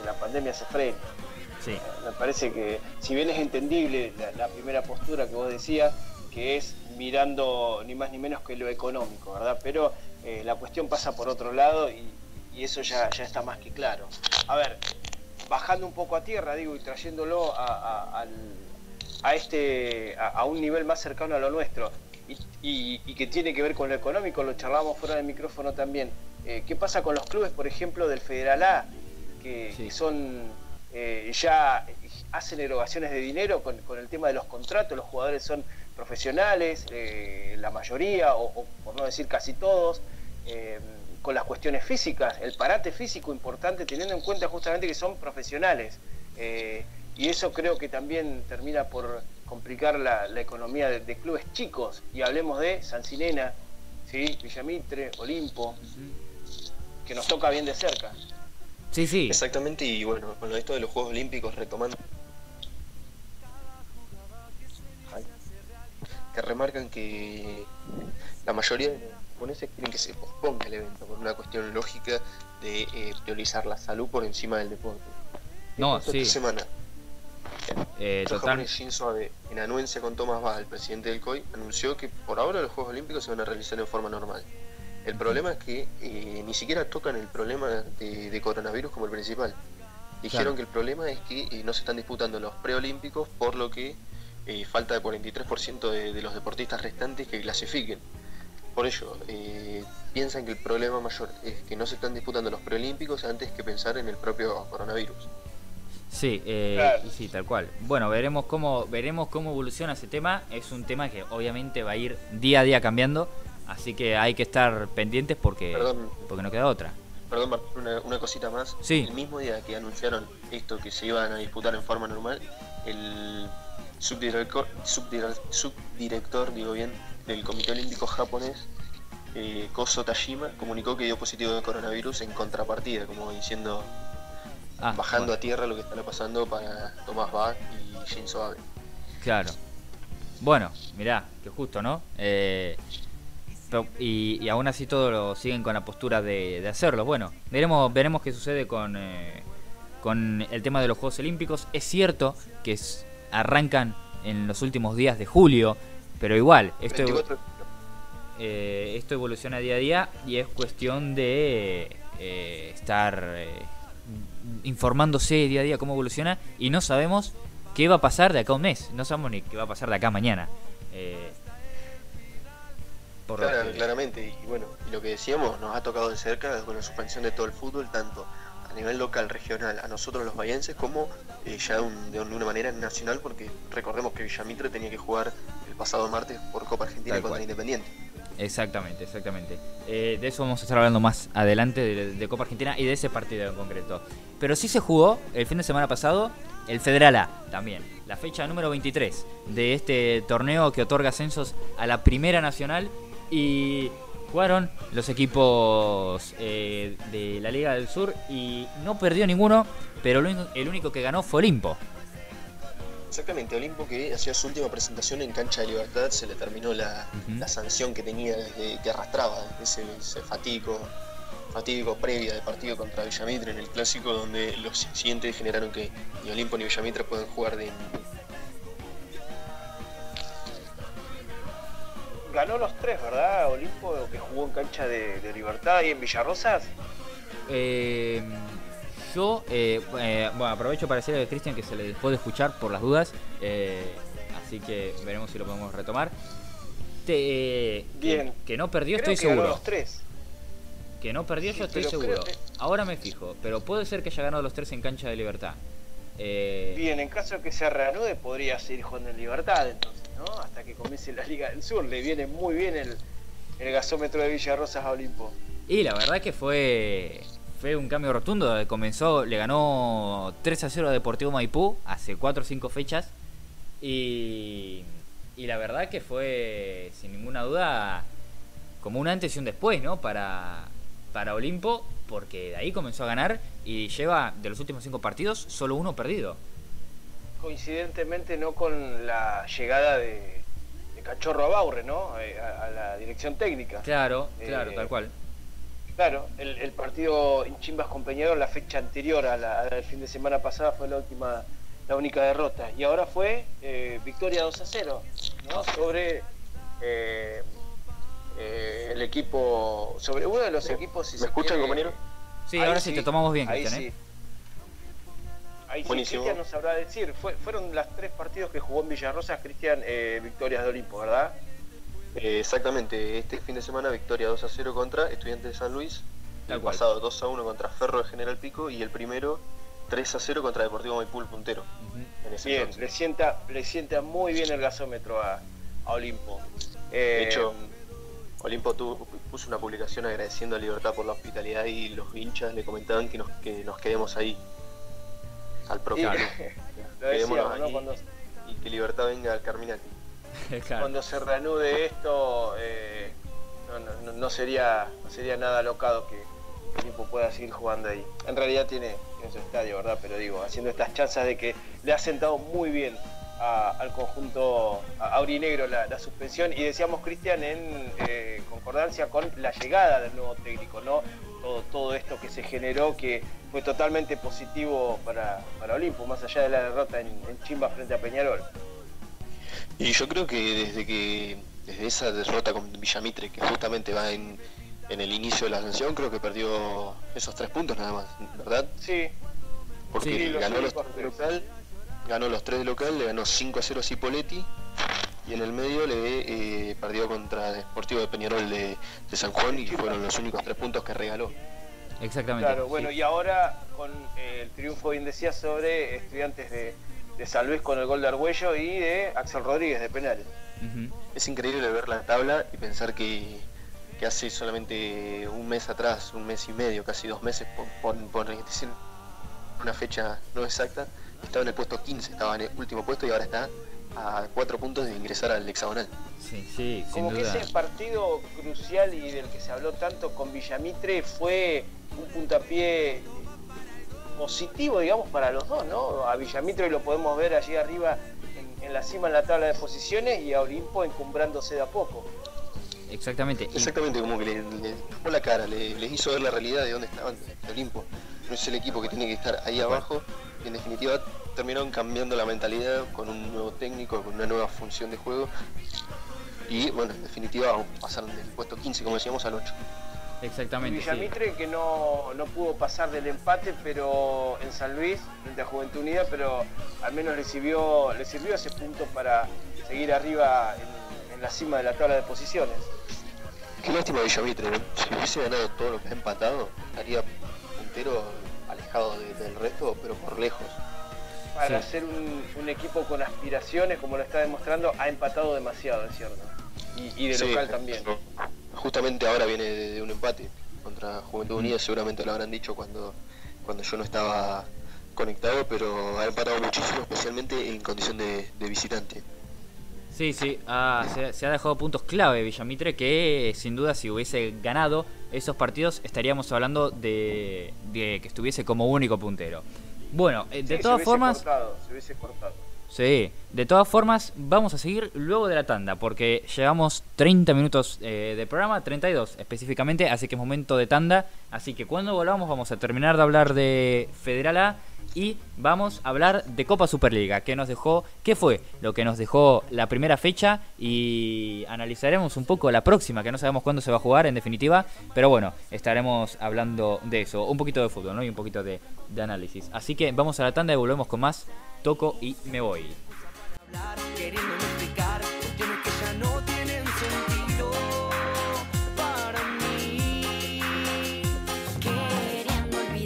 la pandemia se frene. Sí. Eh, me parece que, si bien es entendible la, primera postura que vos decías, que es mirando ni más ni menos que lo económico, ¿verdad? Pero eh, la cuestión pasa por otro lado y, eso ya, ya está más que claro. A ver, bajando un poco a tierra, digo, y trayéndolo a, este, a, un nivel más cercano a lo nuestro, y, que tiene que ver con lo económico, lo charlamos fuera del micrófono también. Eh, ¿Qué pasa con los clubes, por ejemplo, del Federal A, que, son eh, ya hacen erogaciones de dinero con, el tema de los contratos? Los jugadores son profesionales, eh, la mayoría, o, por no decir casi todos. con las cuestiones físicas, el parate físico importante, teniendo en cuenta justamente que son profesionales. y eso creo que también termina por complicar la, economía de, clubes chicos. Y hablemos de Sancinena, ¿sí? Villamitre, Olimpo, que nos toca bien de cerca. Sí, sí. Exactamente, y bueno, con esto de los Juegos Olímpicos retomando. Que remarcan que la mayoría de los japoneses quieren que se posponga el evento por una cuestión lógica de eh, priorizar la salud por encima del deporte. No, sí. Esta semana eh, total... Shinzo Abe, en anuencia con Thomas Bach, el presidente del COI, anunció que por ahora los Juegos Olímpicos se van a realizar en forma normal. El problema es que eh, ni siquiera tocan el problema de, coronavirus como el principal. Dijeron que el problema es que eh, no se están disputando los preolímpicos, por lo que eh, falta de 43% de, de, los deportistas restantes que clasifiquen. Por ello, piensan que el problema mayor es que no se están disputando los preolímpicos antes que pensar en el propio coronavirus. Sí, eh, sí, tal cual. Bueno, veremos cómo veremos cómo evoluciona ese tema. Es un tema que obviamente va a ir día a día cambiando, así que hay que estar pendientes porque porque no queda otra. Perdón, una, cosita más. Sí. El mismo día que anunciaron esto que se iban a disputar en forma normal, el subdirector, subdirector digo bien, del Comité Olímpico japonés, eh, Koso Tajima, comunicó que dio positivo de coronavirus en contrapartida, como diciendo Ah, bajando a tierra lo que está pasando para Tomás Bach y Shinzo Abe. Claro. Bueno, mirá, que justo, ¿no? Eh, y, aún así todos lo siguen con la postura de, hacerlo. Bueno, veremos, veremos qué sucede con, eh, con el tema de los Juegos Olímpicos. Es cierto que arrancan en los últimos días de julio, pero igual, esto, eh, esto evoluciona día a día y es cuestión de estar informándose día a día cómo evoluciona y no sabemos qué va a pasar de acá a un mes, no sabemos ni qué va a pasar de acá a mañana. Eh, claramente, y bueno, lo que decíamos, nos ha tocado de cerca con la suspensión de todo el fútbol, tanto a nivel local, regional, a nosotros los bayenses, como eh, ya de, una manera nacional, porque recordemos que Villamitre tenía que jugar el pasado martes por Copa Argentina contra Independiente. Exactamente, exactamente. Eh, de eso vamos a estar hablando más adelante, de, Copa Argentina y de ese partido en concreto. Pero sí se jugó el fin de semana pasado el Federal A también, la fecha número 23 de este torneo que otorga ascensos a la Primera Nacional y jugaron los equipos eh, de la Liga del Sur y no perdió ninguno, pero el único que ganó fue Olimpo. Exactamente, Olimpo que hacía su última presentación en Cancha de Libertad, se le terminó la, sanción que tenía desde que arrastraba, ese, ese fatídico, fatídico previa de partido contra Villamitre en el clásico, donde los incidentes generaron que ni Olimpo ni Villamitre puedan jugar de. Ganó los tres, ¿verdad? Olimpo que jugó en cancha de, de Libertad y en Villarrosas. Eh, yo, eh, eh, bueno, aprovecho para decirle a Cristian que se le puede escuchar por las dudas, eh, así que veremos si lo podemos retomar. Bien. Que, no perdió, estoy seguro. los tres. Que no perdió, yo estoy seguro. Ahora me fijo, pero puede ser que haya ganado los tres en cancha de libertad. Bien, en caso de que se reanude, podría seguir jugando en libertad entonces, ¿no? Hasta que comience la Liga del Sur. Le viene muy bien el, el gasómetro de Villarrosas a Olimpo. Y la verdad que fue fue un cambio rotundo. Comenzó, le ganó 3 a 0 a Deportivo Maipú hace 4 o 5 fechas. Y, y la verdad que fue, sin ninguna duda, como un antes y un después, ¿no? Para, para Olimpo, porque de ahí comenzó a ganar y lleva de los últimos cinco partidos solo uno perdido. Coincidentemente no con la llegada de, de Cachorro a Baurre, ¿no? Eh, a, a la dirección técnica. Claro, claro, Eh, tal cual. Claro, el, el partido en Chimbas con Peñarol, la fecha anterior a la- al fin de semana pasada, fue la última, la única derrota. Y ahora fue eh, victoria 2 a 0, ¿no? Sobre eh, eh, el equipo, sobre uno de los equipos. si ¿Me se escuchan, quiere, compañero? Sí, ahí ahora sí, te tomamos bien, ahí Cristian, ¿eh? sí. Ahí sí. Cristian nos sabrá decir. Fue- fueron las tres partidos que jugó en Villarrosa, Cristian, eh, victorias de Olimpo, ¿verdad? Eh, exactamente, este fin de semana victoria 2 a 0 contra Estudiantes de San Luis, Tal el cual. pasado 2 a 1 contra Ferro de General Pico y el primero 3 a 0 contra Deportivo Maipú el puntero. En ese Bien, entonces. le sienta, le sienta muy bien el gasómetro a, a Olimpo. De Eh, hecho, Olimpo tuvo- puso una publicación agradeciendo a Libertad por la hospitalidad y los hinchas le comentaban que nos, que nos quedemos ahí, al y- propio. decíamos, ¿no? ahí. Cuando, Y que Libertad venga al Carminati. Cuando se reanude esto, eh, no, sería, no sería nada alocado que Olimpo pueda seguir jugando ahí. En realidad tiene, tiene su estadio, ¿verdad? Pero digo, haciendo estas chanzas de que le ha sentado muy bien al conjunto aurinegro la, la suspensión y decíamos Cristian en eh, concordancia con la llegada del nuevo técnico, ¿no? Todo, todo esto que se generó que fue totalmente positivo para, para Olimpo, más allá de la derrota en, en Chimba frente a Peñarol. Y yo creo que desde que desde esa derrota con Villamitre, que justamente va en, en el inicio de la ascensión, creo que perdió esos tres puntos nada más, ¿verdad? Sí, Porque Sí, ganó los tres de local, ganó los tres de local, le ganó 5 a 0 a Cipoletti y en el medio le eh, perdió contra Deportivo de Peñarol de, de San Juan y fueron los únicos tres puntos que regaló. Exactamente. Claro, bueno, sí. y ahora con eh, el triunfo, bien decía, sobre estudiantes de, de San Luis con el gol de Argüello y de Axel Rodríguez de penales. Ujú. Es increíble ver la tabla y pensar que, que hace solamente un mes atrás, un mes y medio, casi dos meses, por, por- por decir una fecha no exacta, estaba en el puesto 15, estaba en el último puesto y ahora está a cuatro puntos de ingresar al hexagonal. Sí, sí, sin Como que duda. ese partido crucial y del que se habló tanto con Villamitre fue un puntapié positivo, digamos, para los dos, ¿no? A Villamitre lo podemos ver allí arriba en, en la cima en la tabla de posiciones y a Olimpo encumbrándose de a poco. Exactamente. Exactamente, como que le, le tapó la cara, le, les hizo ver la realidad de dónde estaban, de Olimpo. No es el equipo que tiene que estar ahí abajo. Y en definitiva terminaron cambiando la mentalidad con un nuevo técnico, con una nueva función de juego. Y bueno, en definitiva pasaron del puesto 15, como decíamos, al 8. Exactamente. sí. Villamitre que no, no pudo pasar del empate pero en San Luis frente a Juventud Unida, pero al menos le sirvió, le sirvió ese punto para seguir arriba en, en la cima de la tabla de posiciones. Qué lástima Villamitre, ¿no? Si hubiese ganado todo lo que ha empatado, estaría puntero alejado de- del resto, pero por lejos. Para Sí. ser un, un equipo con aspiraciones, como lo está demostrando, ha empatado demasiado, es cierto. Y, y de Sí, local también. Justamente ahora viene de, de un empate contra Juventud. Unida, seguramente lo habrán dicho cuando, cuando yo no estaba conectado, pero ha empatado muchísimo, especialmente en condición de, de visitante. Sí, sí, ah, se, se ha dejado puntos clave Villamitre que sin duda si hubiese ganado esos partidos estaríamos hablando de, de que estuviese como único puntero. Bueno, eh, Sí, de se todas hubiese formas, cortado, se hubiese cortado. Sí, de todas formas vamos a seguir luego de la tanda porque llevamos 30 minutos eh, de programa, 32 específicamente, así que es momento de tanda, así que cuando volvamos vamos a terminar de hablar de Federal A y vamos a hablar de Copa Superliga, que nos dejó, qué fue lo que nos dejó la primera fecha y analizaremos un poco la próxima, que no sabemos cuándo se va a jugar en definitiva, pero bueno, estaremos hablando de eso, un poquito de fútbol, ¿no? Y un poquito de, de análisis. Así que vamos a la tanda y volvemos con más, toco y me voy.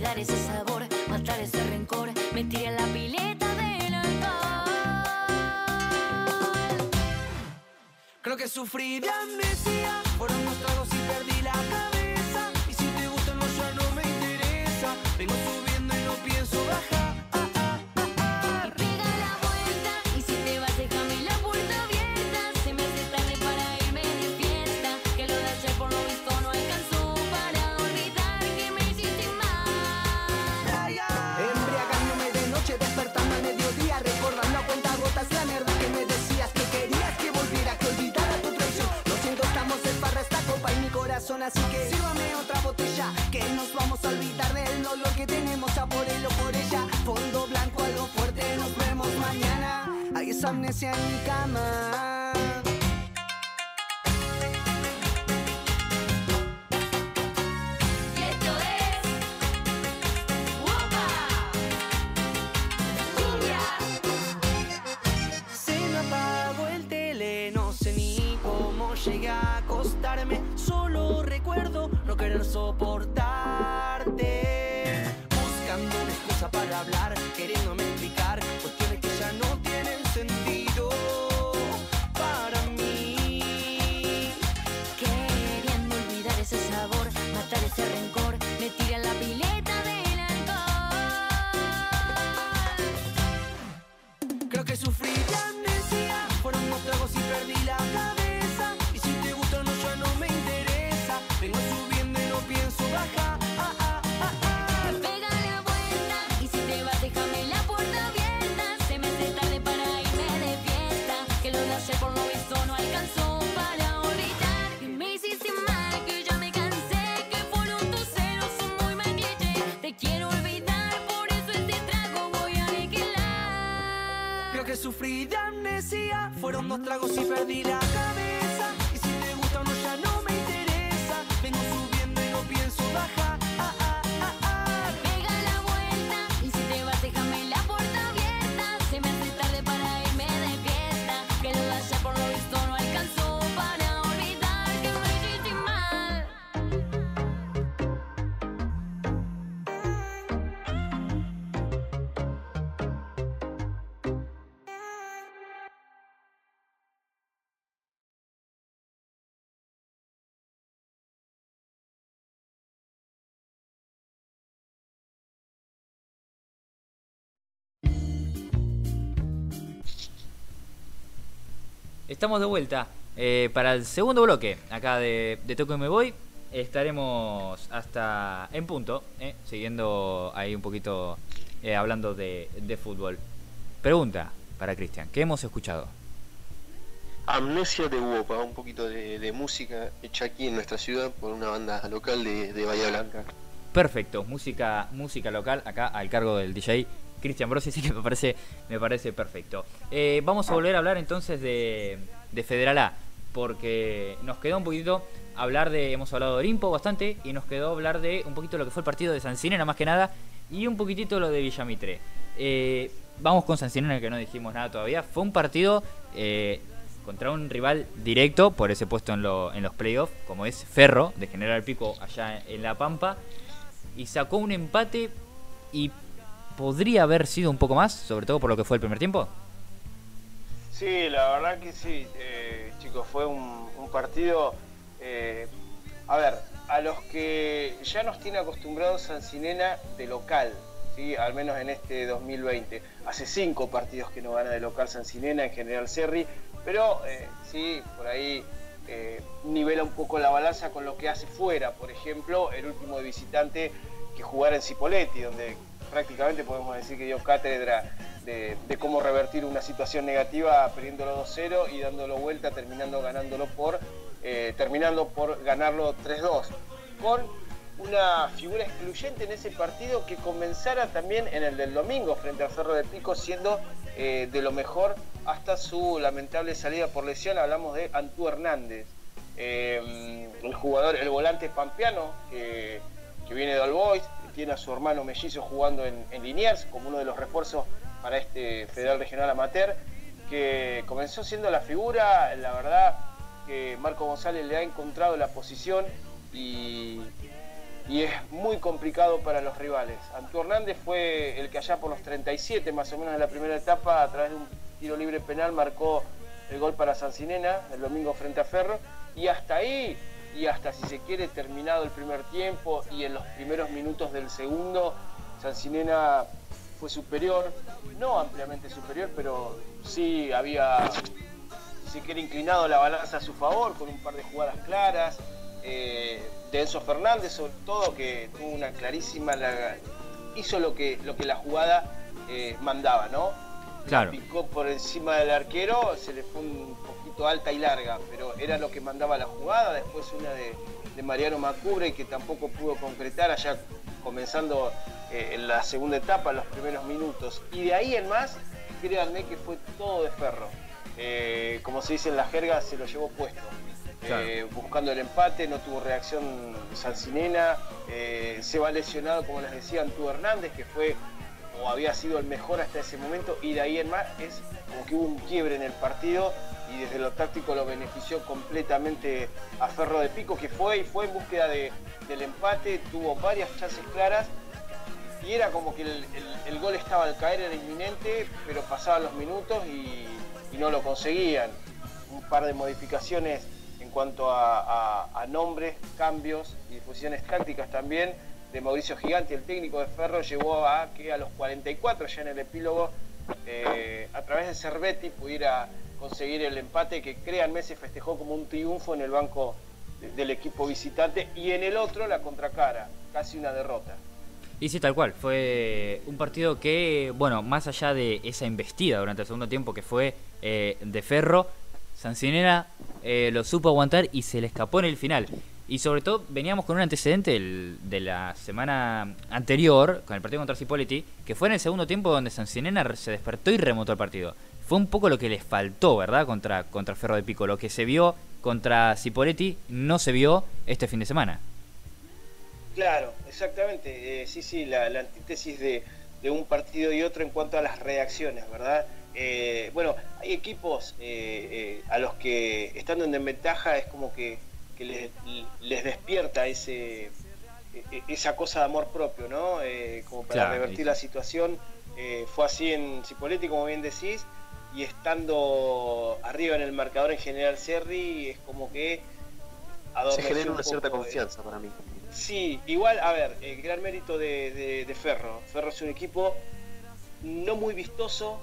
ya ese sabor, matar ese rencor, me la pileta del alcohol. Creo que sufrí de amnesia, fueron así que sírvame otra botella Que nos vamos a olvidar del dolor que tenemos A por él o por ella. Fondo blanco, algo fuerte, nos vemos mañana. Hay esa amnesia en mi cama. Estamos de vuelta eh, para el segundo bloque acá de, de Toco y Me Voy. Estaremos hasta en punto, eh, siguiendo ahí un poquito eh, hablando de, de fútbol. Pregunta para Cristian, ¿qué hemos escuchado? Amnesia de Wopa, un poquito de, de música hecha aquí en nuestra ciudad por una banda local de, de Bahía Blanca. Perfecto, música, música local acá al cargo del DJ Cristian Brosi, así que me parece, me parece perfecto. Eh, vamos a volver a hablar entonces de, de Federal A, porque nos quedó un poquito hablar de, hemos hablado de Olimpo bastante, y nos quedó hablar de un poquito lo que fue el partido de San Sinena más que nada, y un poquitito lo de Villamitre. Eh, vamos con San Sinena, que no dijimos nada todavía. Fue un partido eh, contra un rival directo por ese puesto en, lo- en los playoffs, como es Ferro, de General Pico allá en La Pampa y sacó un empate y podría haber sido un poco más, sobre todo por lo que fue el primer tiempo. Sí, la verdad que sí, eh, chicos, fue un, partido, eh, a ver, a los que ya nos tiene acostumbrados Sancinena de local, ¿sí? al menos en este 2020. Hace cinco partidos que no gana de local Sancinena en General Serri, pero eh, sí, por ahí nivela un poco la balanza con lo que hace fuera, por ejemplo, el último de visitante que jugara en Cipoletti, donde prácticamente podemos decir que dio cátedra de, cómo revertir una situación negativa perdiéndolo 2-0 y dándolo vuelta, terminando ganándolo por, eh, terminando por ganarlo 3-2. Con una figura excluyente en ese partido que comenzara también en el del domingo frente al Cerro de Pico, siendo eh, de lo mejor hasta su lamentable salida por lesión. Hablamos de Antú Hernández, eh, el jugador, el volante pampeano que, viene de All Boys, tiene a su hermano mellizo jugando en, en Liniers como uno de los refuerzos para este Federal Regional Amateur, que comenzó siendo la figura, la verdad que Marco González le ha encontrado la posición y, y es muy complicado para los rivales. Antú Hernández fue el que allá por los 37 más o menos en la primera etapa, a través de un tiro libre penal, marcó el gol para Sancinena el domingo frente a Ferro. Y hasta ahí, y hasta si se quiere terminado el primer tiempo y en los primeros minutos del segundo, Sancinena fue superior, no ampliamente superior, pero sí había, si se quiere, inclinado la balanza a su favor con un par de jugadas claras. Eh, de Enzo Fernández, sobre todo, que tuvo una clarísima. la- hizo lo que, lo que la jugada eh, mandaba, ¿no? Claro. Picó por encima del arquero, se le fue un alta y larga, pero era lo que mandaba la jugada. Después una de, de Mariano Macubre que tampoco pudo concretar allá comenzando eh, en la segunda etapa, en los primeros minutos. Y de ahí en más, créanme que fue todo de ferro. Eh, como se dice en la jerga, se lo llevó puesto. Claro. Eh, buscando el empate, no tuvo reacción Sancinena, se va lesionado, como les decía, Antú Hernández, que fue o había sido el mejor hasta ese momento, y de ahí en más es como que hubo un quiebre en el partido y desde lo táctico lo benefició completamente a Ferro de Pico, que fue y fue en búsqueda de- del empate, tuvo varias chances claras y era como que el, el- gol estaba al caer, era inminente, pero pasaban los minutos y, y no lo conseguían. Un par de modificaciones en cuanto a, a- nombres, cambios y disposiciones tácticas también de Mauricio Gigante, el técnico de Ferro, llevó a que a los 44 ya en el epílogo, eh, a través de Cervetti pudiera conseguir el empate que créanme se festejó como un triunfo en el banco de- del equipo visitante y en el otro la contracara, casi una derrota. Y sí, tal cual. Fue un partido que, bueno, más allá de esa embestida durante el segundo tiempo que fue eh, de Ferro, Sancinera eh, lo supo aguantar y se le escapó en el final. Y sobre todo veníamos con un antecedente de la semana anterior, con el partido contra Cipoletti, que fue en el segundo tiempo donde Sancinena se despertó y remontó el partido. Fue un poco lo que les faltó, ¿verdad? Contra, contra Ferro de Pico. Lo que se vio contra Cipoletti no se vio este fin de semana. Claro, exactamente. Eh, sí, sí, la, la antítesis de, de un partido y otro en cuanto a las reacciones, ¿verdad? Eh, bueno, hay equipos eh, eh, a los que estando en desventaja es como que, que les, les despierta ese, e- esa cosa de amor propio, ¿no? Eh, como para Claro, revertir y- la situación. Eh, fue así en Cipoletti, como bien decís, y estando arriba en el marcador en General Serri, es como que Se genera un una cierta confianza para mí. Sí, igual, a ver, el gran mérito de, de- de Ferro. Ferro es un equipo no muy vistoso,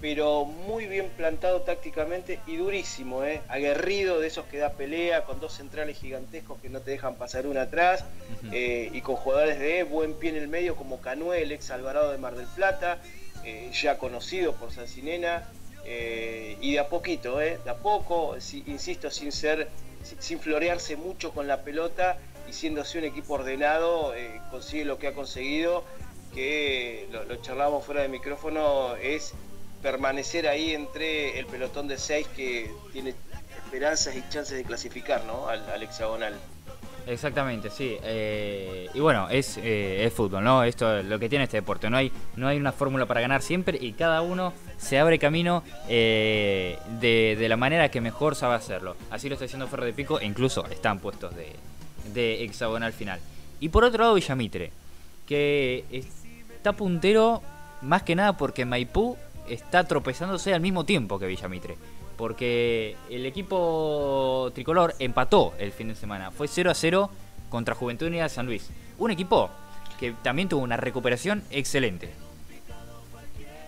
pero muy bien plantado tácticamente y durísimo, ¿eh? aguerrido de esos que da pelea, con dos centrales gigantescos que no te dejan pasar una atrás, eh, y con jugadores de buen pie en el medio como Canuel, ex Alvarado de Mar del Plata, eh, ya conocido por Sancinena, eh, y de a poquito, ¿eh? de a poco, si- insisto, sin ser, sin, florearse mucho con la pelota y siendo así un equipo ordenado, eh, consigue lo que ha conseguido, que lo, lo charlamos fuera de micrófono, es permanecer ahí entre el pelotón de seis que tiene esperanzas y chances de clasificar ¿no? al hexagonal. Exactamente, sí. Eh, y bueno, es, eh, es fútbol, ¿no? Esto es lo que tiene este deporte. No hay, no hay una fórmula para ganar siempre y cada uno se abre camino eh, de, de la manera que mejor sabe hacerlo. Así lo está haciendo Ferro de Pico e incluso están puestos de, de hexagonal final. Y por otro lado, Villamitre, que está puntero más que nada porque Maipú está tropezándose al mismo tiempo que Villamitre. Porque el equipo tricolor empató el fin de semana. Fue 0 a 0 contra Juventud Unida de San Luis. Un equipo que también tuvo una recuperación excelente.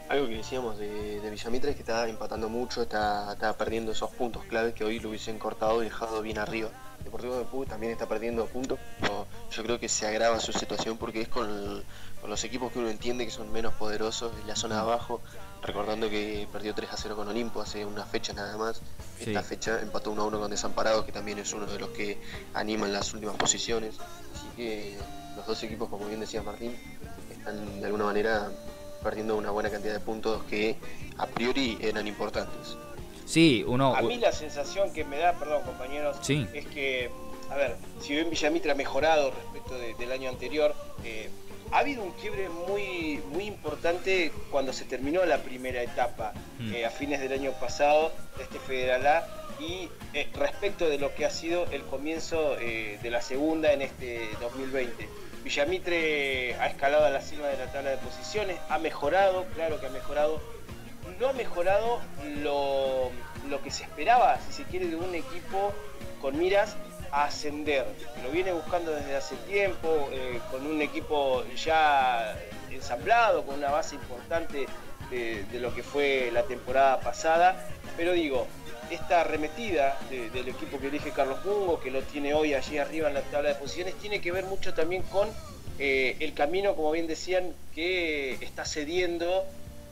Algo que decíamos de, de Villamitre es que está empatando mucho, está, está perdiendo esos puntos claves que hoy lo hubiesen cortado y dejado bien arriba. Deportivo de Pú también está perdiendo puntos, pero yo creo que se agrava su situación porque es con, el- con los equipos que uno entiende que son menos poderosos en la zona de abajo, recordando que perdió 3 a 0 con Olimpo hace unas fechas nada más. Sí. Esta fecha empató 1 a 1 con Desamparados, que también es uno de los que animan las últimas posiciones. Así que los dos equipos, como bien decía Martín, están de alguna manera perdiendo una buena cantidad de puntos que a priori eran importantes. Sí, uno... A mí la sensación que me da, perdón compañeros, Sí. es que, a ver, si bien Villamitra ha mejorado respecto de- del año anterior, eh, ha habido un quiebre muy, muy importante cuando se terminó la primera etapa, Mm. eh, a fines del año pasado, de este Federal A, y eh, respecto de lo que ha sido el comienzo eh, de la segunda en este 2020. Villamitre ha escalado a la cima de la tabla de posiciones, ha mejorado, claro que ha mejorado, no ha mejorado lo, lo que se esperaba, si se quiere, de un equipo con miras a ascender. Lo viene buscando desde hace tiempo, eh, con un equipo ya ensamblado, con una base importante de, lo que fue la temporada pasada. Pero digo, esta arremetida de- del equipo que elige Carlos Bungo, que lo tiene hoy allí arriba en la tabla de posiciones, tiene que ver mucho también con eh, el camino, como bien decían, que está cediendo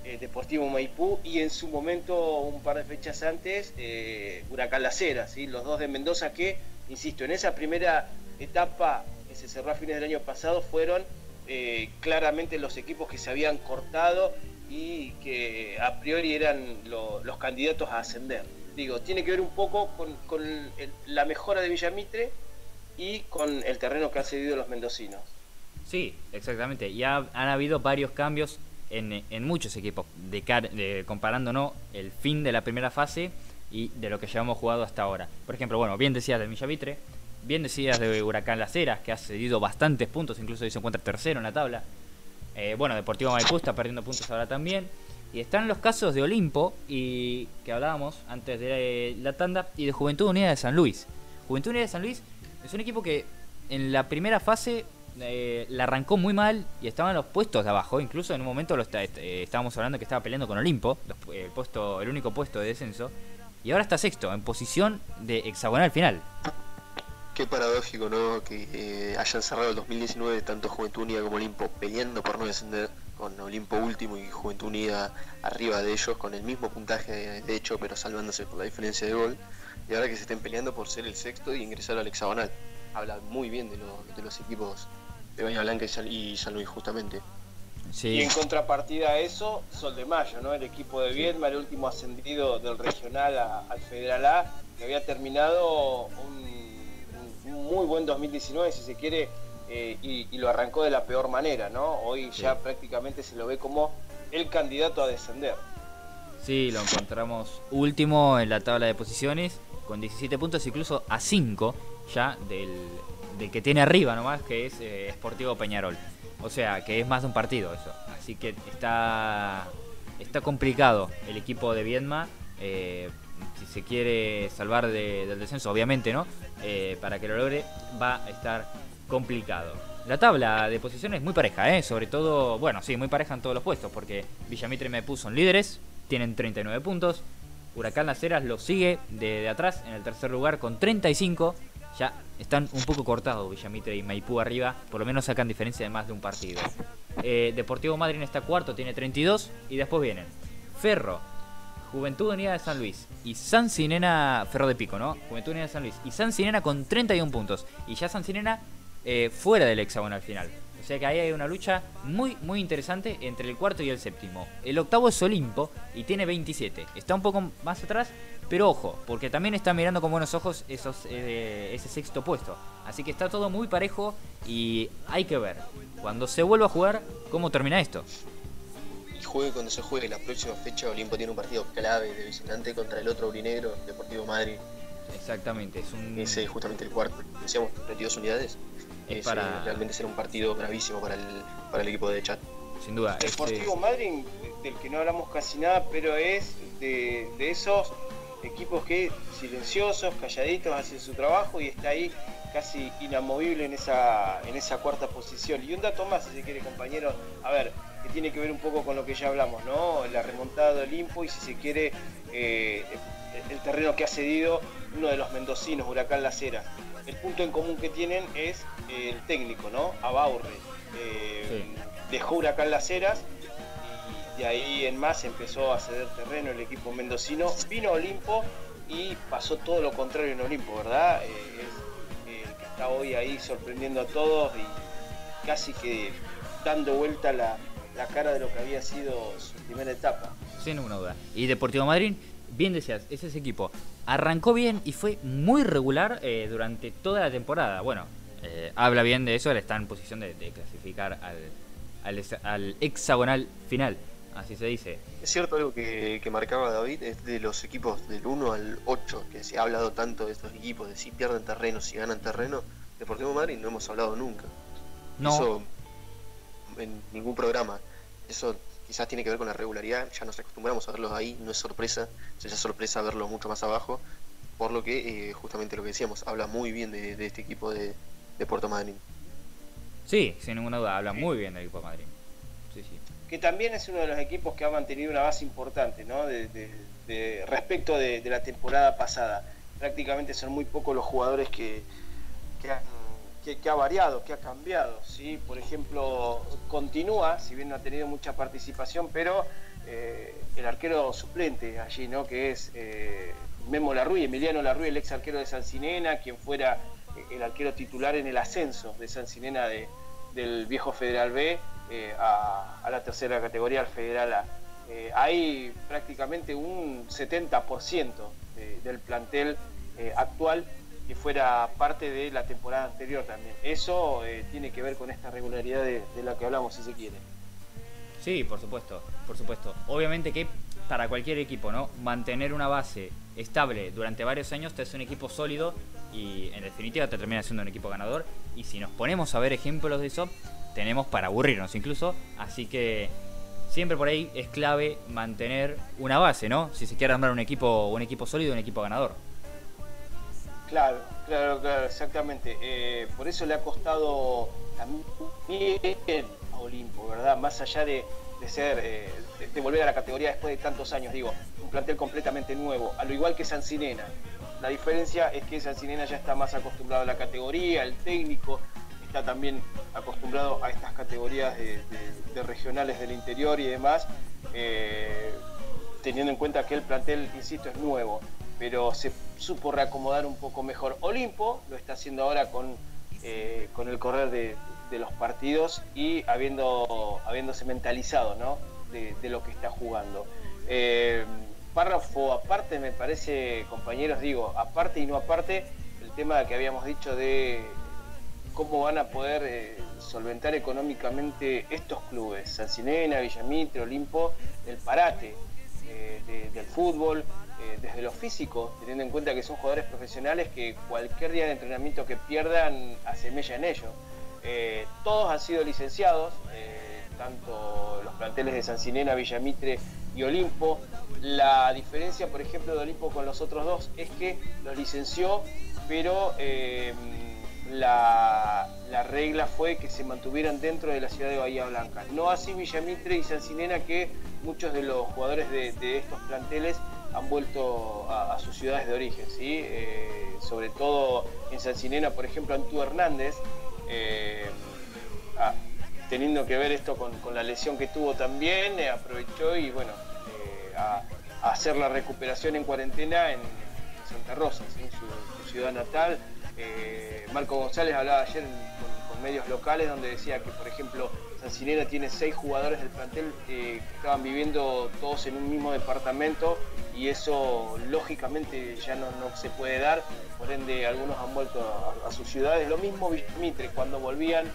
eh, Deportivo Maipú y en su momento, un par de fechas antes, eh, Huracán La Cera, ¿sí? los dos de Mendoza que, insisto, en esa primera etapa que se cerró a fines del año pasado fueron eh, claramente los equipos que se habían cortado y que a priori eran lo- los candidatos a ascender. Digo, tiene que ver un poco con, la mejora de Villamitre y con el terreno que han cedido los mendocinos. Sí, exactamente. Y ha- han habido varios cambios en, muchos equipos, de, de- comparándonos el fin de la primera fase y de lo que llevamos jugado hasta ahora. Por ejemplo, bueno, bien decías de Villavitre, bien decías de Huracán Las Heras, que ha cedido bastantes puntos, incluso hoy se encuentra tercero en la tabla. Eh, bueno, Deportivo Maipú está perdiendo puntos ahora también. Y están los casos de Olimpo, y que hablábamos antes de la tanda, y de Juventud Unida de San Luis. Juventud Unida de San Luis es un equipo que en la primera fase eh, la arrancó muy mal y estaba en los puestos de abajo. Incluso en un momento lo está- eh, estábamos hablando que estaba peleando con Olimpo, el, puesto, el único puesto de descenso. Y ahora está sexto, en posición de hexagonal final. Qué paradójico, ¿no? Que eh, hayan cerrado el 2019 tanto Juventud Unida como Olimpo peleando por no descender, con Olimpo último y Juventud Unida arriba de ellos, con el mismo puntaje de, hecho, pero salvándose por la diferencia de gol. Y ahora que se estén peleando por ser el sexto y ingresar al hexagonal. Habla muy bien de, lo- de los equipos de Bahía Blanca y San Luis, justamente. Y en contrapartida a eso, Sol de Mayo, ¿no? El equipo de Viedma, el último ascendido del regional a- al Federal A, que había terminado un, un muy buen 2019, si se quiere, eh, y, y lo arrancó de la peor manera, ¿no? Hoy ya prácticamente se lo ve como el candidato a descender. sí, lo encontramos último en la tabla de posiciones, con 17 puntos, incluso a 5 ya del, del que tiene arriba nomás, que es eh, Sportivo Peñarol. O sea, que es más de un partido eso. Así que está, está complicado el equipo de Viedma. eh, si se quiere salvar de- del descenso, obviamente, ¿no? Eh, para que lo logre, va a estar complicado. La tabla de posiciones es muy pareja, ¿eh? Sobre todo, bueno, sí, muy pareja en todos los puestos, porque Villamitre y Maipú son líderes, tienen 39 puntos. Huracán Las Heras lo sigue de, de atrás en el tercer lugar con 35. Ya están un poco cortados Villamitre y Maipú arriba, por lo menos sacan diferencia de más de un partido. Eh, Deportivo Madryn está cuarto, tiene 32. Y después vienen Ferro, Juventud Unida de San Luis y San Sinena, Ferro de Pico, ¿no? Juventud Unida de San Luis y San Sinena con 31 puntos. Y ya San Sinena eh, fuera del hexagonal final. O sea que ahí hay una lucha muy, muy interesante entre el cuarto y el séptimo. El octavo es Olimpo y tiene 27. Está un poco más atrás, pero ojo, porque también está mirando con buenos ojos esos, eh, ese sexto puesto. Así que está todo muy parejo y hay que ver, cuando se vuelva a jugar, cómo termina esto. Y juegue cuando se juegue la próxima fecha, Olimpo tiene un partido clave de visitante contra el otro aurinegro, Deportivo Madrid, Exactamente, es un... que es justamente el cuarto. Decíamos 32 unidades. Es para- eh, realmente será un partido gravísimo para el, para el equipo de Chat. Sin duda. este- Deportivo Madryn, del que no hablamos casi nada, pero es de, de esos equipos que silenciosos, calladitos, hacen su trabajo y está ahí casi inamovible en esa, en esa cuarta posición. Y un dato más, si se quiere, compañero, a ver, que tiene que ver un poco con lo que ya hablamos, ¿no? La remontada de Olimpo y si se quiere, eh, el, el terreno que ha cedido uno de los mendocinos, Huracán Las Heras. El punto en común que tienen es eh, el técnico, ¿no? Abaurre. Eh, Dejó Huracán Las Heras y de ahí en más empezó a ceder terreno el equipo mendocino. Vino a Olimpo y pasó todo lo contrario en Olimpo, ¿verdad? Eh, es el que está hoy ahí sorprendiendo a todos y casi que dando vuelta la, la cara de lo que había sido su primera etapa. Sin ninguna duda. Y Deportivo Madrid, bien decías, es ese equipo. Arrancó bien y fue muy regular eh, durante toda la temporada. Bueno, eh, habla bien de eso, él está en posición de, de clasificar al, al, al hexagonal final, así se dice. Es cierto algo que, que marcaba David, es de los equipos del 1 al 8, que se ha hablado tanto de estos equipos, de si pierden terreno, si ganan terreno. Deportivo Madrid no hemos hablado nunca. No, Eso en ningún programa. Eso quizás tiene que ver con la regularidad, ya nos acostumbramos a verlos ahí, no es sorpresa, sería sorpresa verlos mucho más abajo, por lo que eh, justamente lo que decíamos, habla muy bien de, de este equipo de, de Puerto Madryn. sí, sin ninguna duda, habla muy bien del equipo de Madrid. Sí, sí. que también es uno de los equipos que ha mantenido una base importante, ¿no? De, de- de- respecto de, de la temporada pasada. Prácticamente son muy pocos los jugadores que, que, han- que- ha variado, que ha cambiado, ¿sí? Por ejemplo, continúa, si bien no ha tenido mucha participación, pero eh, el arquero suplente allí, ¿no? Que es eh, Memo Larruy, Emiliano Larruy, el ex arquero de San Sinena, quien fuera eh, el arquero titular en el ascenso de San Sinena de, del viejo Federal B eh, a, la tercera categoría, al Federal A. Hay prácticamente un 70% de- del plantel actual que fuera parte de la temporada anterior también. Eso eh, tiene que ver con esta regularidad de, de la que hablamos, si se quiere. Sí, por supuesto, por supuesto. Obviamente que para cualquier equipo, ¿no? Mantener una base estable durante varios años te hace un equipo sólido y en definitiva te termina siendo un equipo ganador. Y si nos ponemos a ver ejemplos de eso, tenemos para aburrirnos incluso. Así que siempre por ahí es clave mantener una base, ¿no? Si se quiere armar un equipo, un equipo sólido, un equipo ganador. Claro, claro, claro, exactamente. Eh, por eso le ha costado también a Olimpo, ¿verdad? Más allá de, de ser, eh, de, volver a la categoría después de tantos años, digo, un plantel completamente nuevo, a lo igual que Sancinena. La diferencia es que Sancinena ya está más acostumbrado a la categoría, el técnico está también acostumbrado a estas categorías de regionales del interior y demás. Eh, teniendo en cuenta que el plantel, insisto, es nuevo, pero se supo reacomodar un poco mejor. Olimpo lo está haciendo ahora con, eh, con el correr de, los partidos y habiendo, habiéndose mentalizado ¿no? de, de lo que está jugando. Eh, párrafo aparte, me parece, compañeros, digo, aparte y no aparte, el tema que habíamos dicho de cómo van a poder eh, solventar económicamente estos clubes, Sancinena, Villamitre, Olimpo, el parate eh, de- del fútbol, eh, desde lo físico, teniendo en cuenta que son jugadores profesionales que cualquier día de entrenamiento que pierdan asemella en ello. Eh, todos han sido licenciados, tanto los planteles de Sancinena, Villamitre y Olimpo. La diferencia, por ejemplo, de Olimpo con los otros dos es que los licenció, pero eh, la, la regla fue que se mantuvieran dentro de la ciudad de Bahía Blanca. No así Villamitre y Sancinena, que muchos de los jugadores de, estos planteles han vuelto a, sus ciudades de origen. ¿sí? Eh, sobre todo en Sancinena, por ejemplo, Antú Hernández. eh, ah, teniendo que ver esto con, la lesión que tuvo también, eh, aprovechó y bueno, a, hacer la recuperación en cuarentena en Santa Rosa, ¿sí? su, ciudad natal. Marco González hablaba ayer en- con medios locales donde decía que, por ejemplo, Sancinena tiene seis jugadores del plantel que estaban viviendo todos en un mismo departamento y eso lógicamente ya no, se puede dar, por ende algunos han vuelto a, a sus ciudades. Lo mismo Mitre, cuando volvían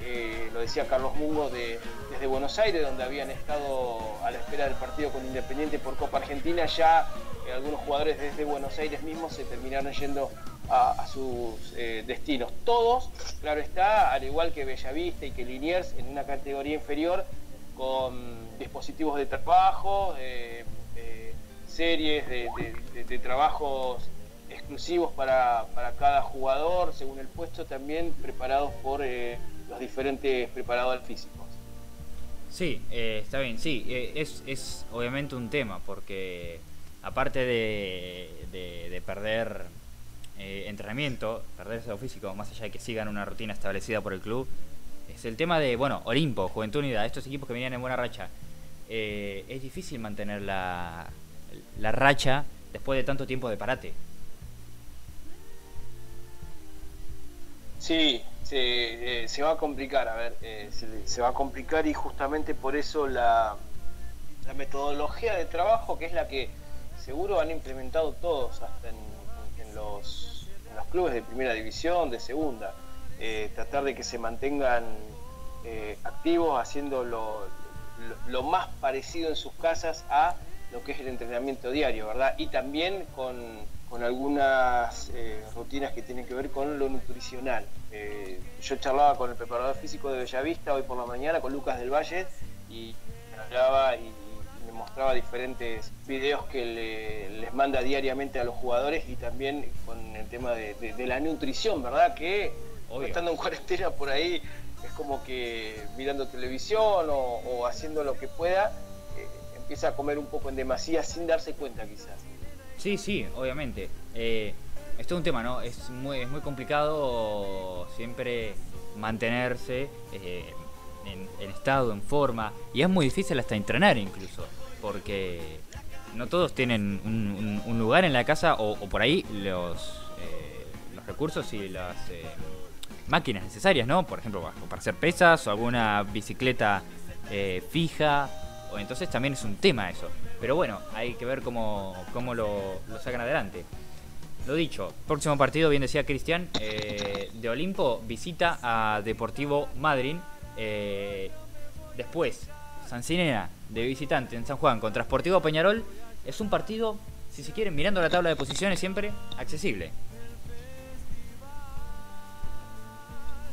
eh, lo decía Carlos Mungo de- desde Buenos Aires, donde habían estado a la espera del partido con Independiente por Copa Argentina, ya eh, algunos jugadores desde Buenos Aires mismos se terminaron yendo a, a sus eh, destinos. Todos, claro está, al igual que Bellavista y que Liniers, en una categoría inferior, con dispositivos de trabajo, series de, trabajos exclusivos para, para cada jugador, según el puesto, también preparados por eh, los diferentes preparadores físicos. Sí, eh, está bien, sí, es, es obviamente un tema, porque aparte de perder eh, entrenamiento, perder estado físico, más allá de que sigan una rutina establecida por el club, es el tema de, bueno, Olimpo, Juventud Unida, estos equipos que venían en buena racha. Eh, es difícil mantener la, la racha después de tanto tiempo de parate. Sí, se, eh, se va a complicar, a ver, se, va a complicar y justamente por eso la, la metodología de trabajo, que es la que seguro han implementado todos, hasta en los, clubes de primera división, de segunda, eh, tratar de que se mantengan eh, activos, haciendo lo, más parecido en sus casas a lo que es el entrenamiento diario, ¿verdad? Y también con, con algunas eh, rutinas que tienen que ver con lo nutricional. Yo charlaba con el preparador físico de Bellavista hoy por la mañana, con Lucas del Valle, y hablaba y, mostraba diferentes videos que le- les manda diariamente a los jugadores y también con el tema de, de- de la nutrición, ¿verdad? Que Obvio. estando en cuarentena por ahí es como que mirando televisión o, o haciendo lo que pueda, eh, empieza a comer un poco en demasía sin darse cuenta quizás. Sí, sí, obviamente. Eh, esto es un tema, ¿no? Es muy, es muy complicado siempre mantenerse eh, en, en estado, en forma. Y es muy difícil hasta entrenar incluso. Porque no todos tienen un, lugar en la casa o, por ahí los, eh, los recursos y las, eh, máquinas necesarias, ¿no? Por ejemplo, para hacer pesas o alguna bicicleta eh, fija. O entonces también es un tema eso. Pero bueno, hay que ver cómo, cómo lo, lo sacan adelante. Lo dicho, próximo partido, bien decía Cristian, de Olimpo visita a Deportivo Madryn. Eh, después, Sancinena de visitante en San Juan contra Sportivo Peñarol. Es un partido, si se quieren, mirando la tabla de posiciones siempre, accesible.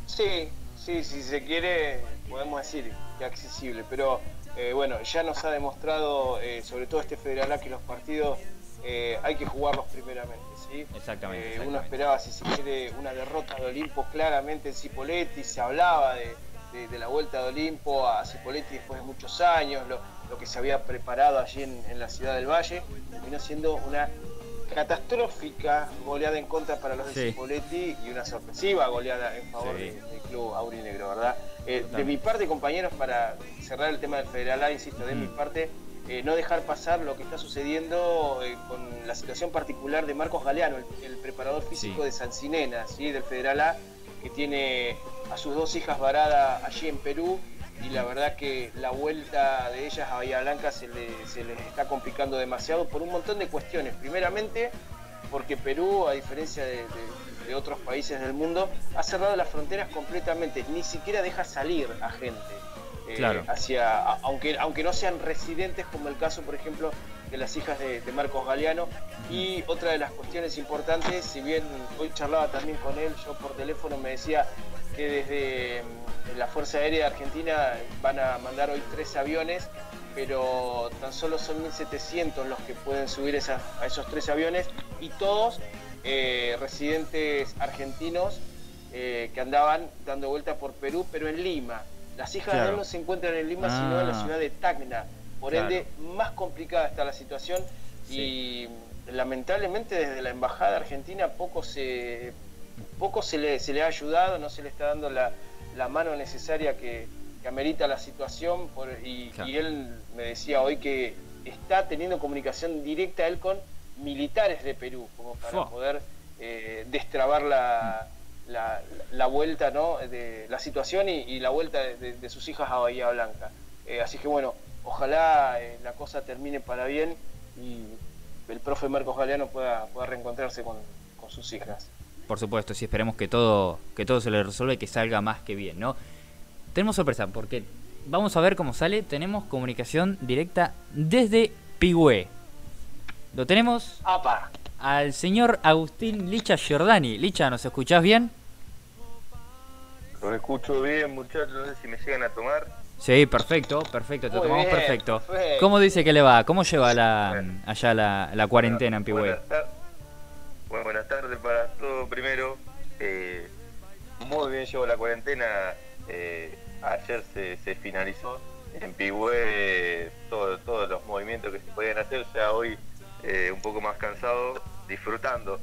Sí, sí, si se quiere, podemos decir que accesible, pero eh, bueno, ya nos ha demostrado, eh, sobre todo este Federal A, que los partidos eh, hay que jugarlos primeramente, ¿sí? Exactamente, exactamente. Uno esperaba, si se quiere, una derrota de Olimpo claramente en Cipoletti, se hablaba de, de- de la vuelta de Olimpo a Cipoletti después de muchos años, lo, lo que se había preparado allí en, en la ciudad del Valle, terminó siendo una catastrófica goleada en contra para los de Sí. Cipoletti y una sorpresiva goleada en favor Sí. de- del club aurinegro, ¿verdad? Eh, de mi parte, compañeros, para cerrar el tema del Federal A, insisto, de mi Mm. parte, eh, no dejar pasar lo que está sucediendo eh, con la situación particular de Marcos Galeano, el, el preparador físico Sí. de Sancinena, ¿sí? del Federal A, que tiene a sus dos hijas varadas allí en Perú y la verdad que la vuelta de ellas a Bahía Blanca se, le- se les está complicando demasiado por un montón de cuestiones. Primeramente, porque Perú, a diferencia de, de- de otros países del mundo, ha cerrado las fronteras completamente, ni siquiera deja salir a gente. eh, Claro. hacia, a- aunque, aunque no sean residentes, como el caso, por ejemplo, de las hijas de, de Marcos Galeano. Y otra de las cuestiones importantes, si bien hoy charlaba también con él, yo por teléfono me decía que desde mm, la Fuerza Aérea de Argentina van a mandar hoy tres aviones, pero tan solo son 1.700 los que pueden subir esas- a esos tres aviones y todos eh, residentes argentinos eh, que andaban dando vuelta por Perú, pero en Lima. Las hijas de Claro. no se encuentran en Lima, sino en la Ah. ciudad de Tacna. Por Claro. ende, más complicada está la situación y lamentablemente desde la embajada argentina poco se poco se le, se le ha ayudado, no se le está dando la, la mano necesaria que, que amerita la situación por- y, Claro. y él me decía hoy que está teniendo comunicación directa él con militares de Perú como para poder eh, destrabar la, la, la vuelta ¿no? de la situación y, y la vuelta de, de- de sus hijas a Bahía Blanca. Eh, así que bueno, ojalá eh, la cosa termine para bien y el profe Marcos Galeano pueda, pueda reencontrarse con, con sus hijas. Por supuesto, sí, esperemos que todo, que todo se le resuelva y que salga más que bien, ¿no? Tenemos sorpresa, porque vamos a ver cómo sale. Tenemos comunicación directa desde Pigüé. Lo tenemos ¡Apa! al señor Agustín Licha Giordani. Licha, ¿nos escuchás bien? Los escucho bien, muchachos, no sé si me llegan a tomar. Sí, perfecto, perfecto, te Muy tomamos bien, perfecto. perfecto. ¿Cómo dice que le va? ¿Cómo lleva la, allá la, la cuarentena en Pigüé? Buenas, bueno, buenas tardes para todos. Primero, eh, muy bien llevo la cuarentena. eh, ayer se, finalizó en Pigüé todo- todos los movimientos que se podían hacer. Ya hoy eh, un poco más cansado, disfrutando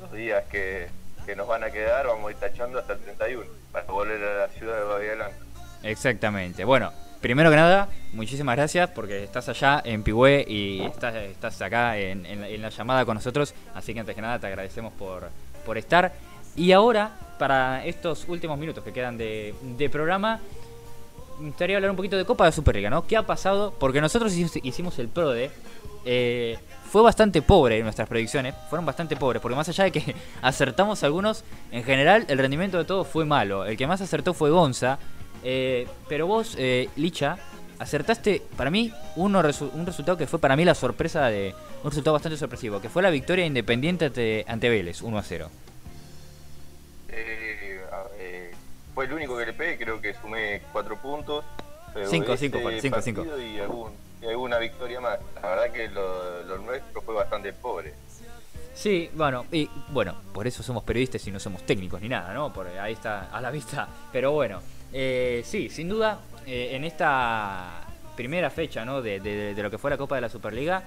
los días que, que nos van a quedar. Vamos a ir tachando hasta el 31 para volver a la ciudad de Bahía Blanca. Exactamente. Bueno, primero que nada, muchísimas gracias porque estás allá en Pigüé y estás, estás acá en, en la- en la llamada con nosotros. Así que antes que nada te agradecemos por, por estar. Y ahora, para estos últimos minutos que quedan de, de programa, me gustaría hablar un poquito de Copa de Superliga, ¿no? ¿Qué ha pasado? Porque nosotros hici- hicimos el PRODE. eh, fue bastante pobre nuestras predicciones, fueron bastante pobres, porque más allá de que acertamos algunos, en general el rendimiento de todos fue malo. El que más acertó fue Gonza, eh, pero vos, eh, Licha, acertaste para mí uno resu- un resultado que fue para mí la sorpresa de un resultado bastante sorpresivo, que fue la victoria independiente ante, ante Vélez, 1 a 0. Eh, eh, fue el único que le pegué, creo que sumé cuatro puntos. pero Cinco, ese cinco fueron, cinco, partido cinco. Y, algún- y alguna victoria más. La verdad que lo, lo nuestro fue bastante pobre. Sí, bueno, y bueno, por eso somos periodistas y no somos técnicos ni nada, ¿no? Por ahí está a la vista. Pero bueno, eh, sí, sin duda, eh, en esta primera fecha, ¿no? De, lo que fue la Copa de la Superliga,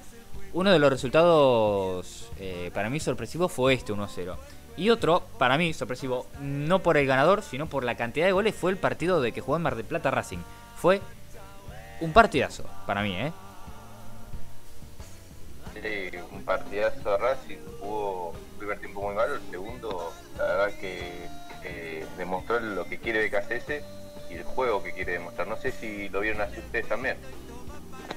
uno de los resultados eh, para mí sorpresivos fue este 1-0. Y otro, para mí sorpresivo, no por el ganador, sino por la cantidad de goles, fue el partido de que jugó en Mar del Plata Racing. Fue un partidazo, para mí, ¿eh? Un partidazo Racing, jugó un primer tiempo muy malo, el segundo, la verdad que eh, demostró lo que quiere BKCS y el juego que quiere demostrar. No sé si lo vieron así ustedes también.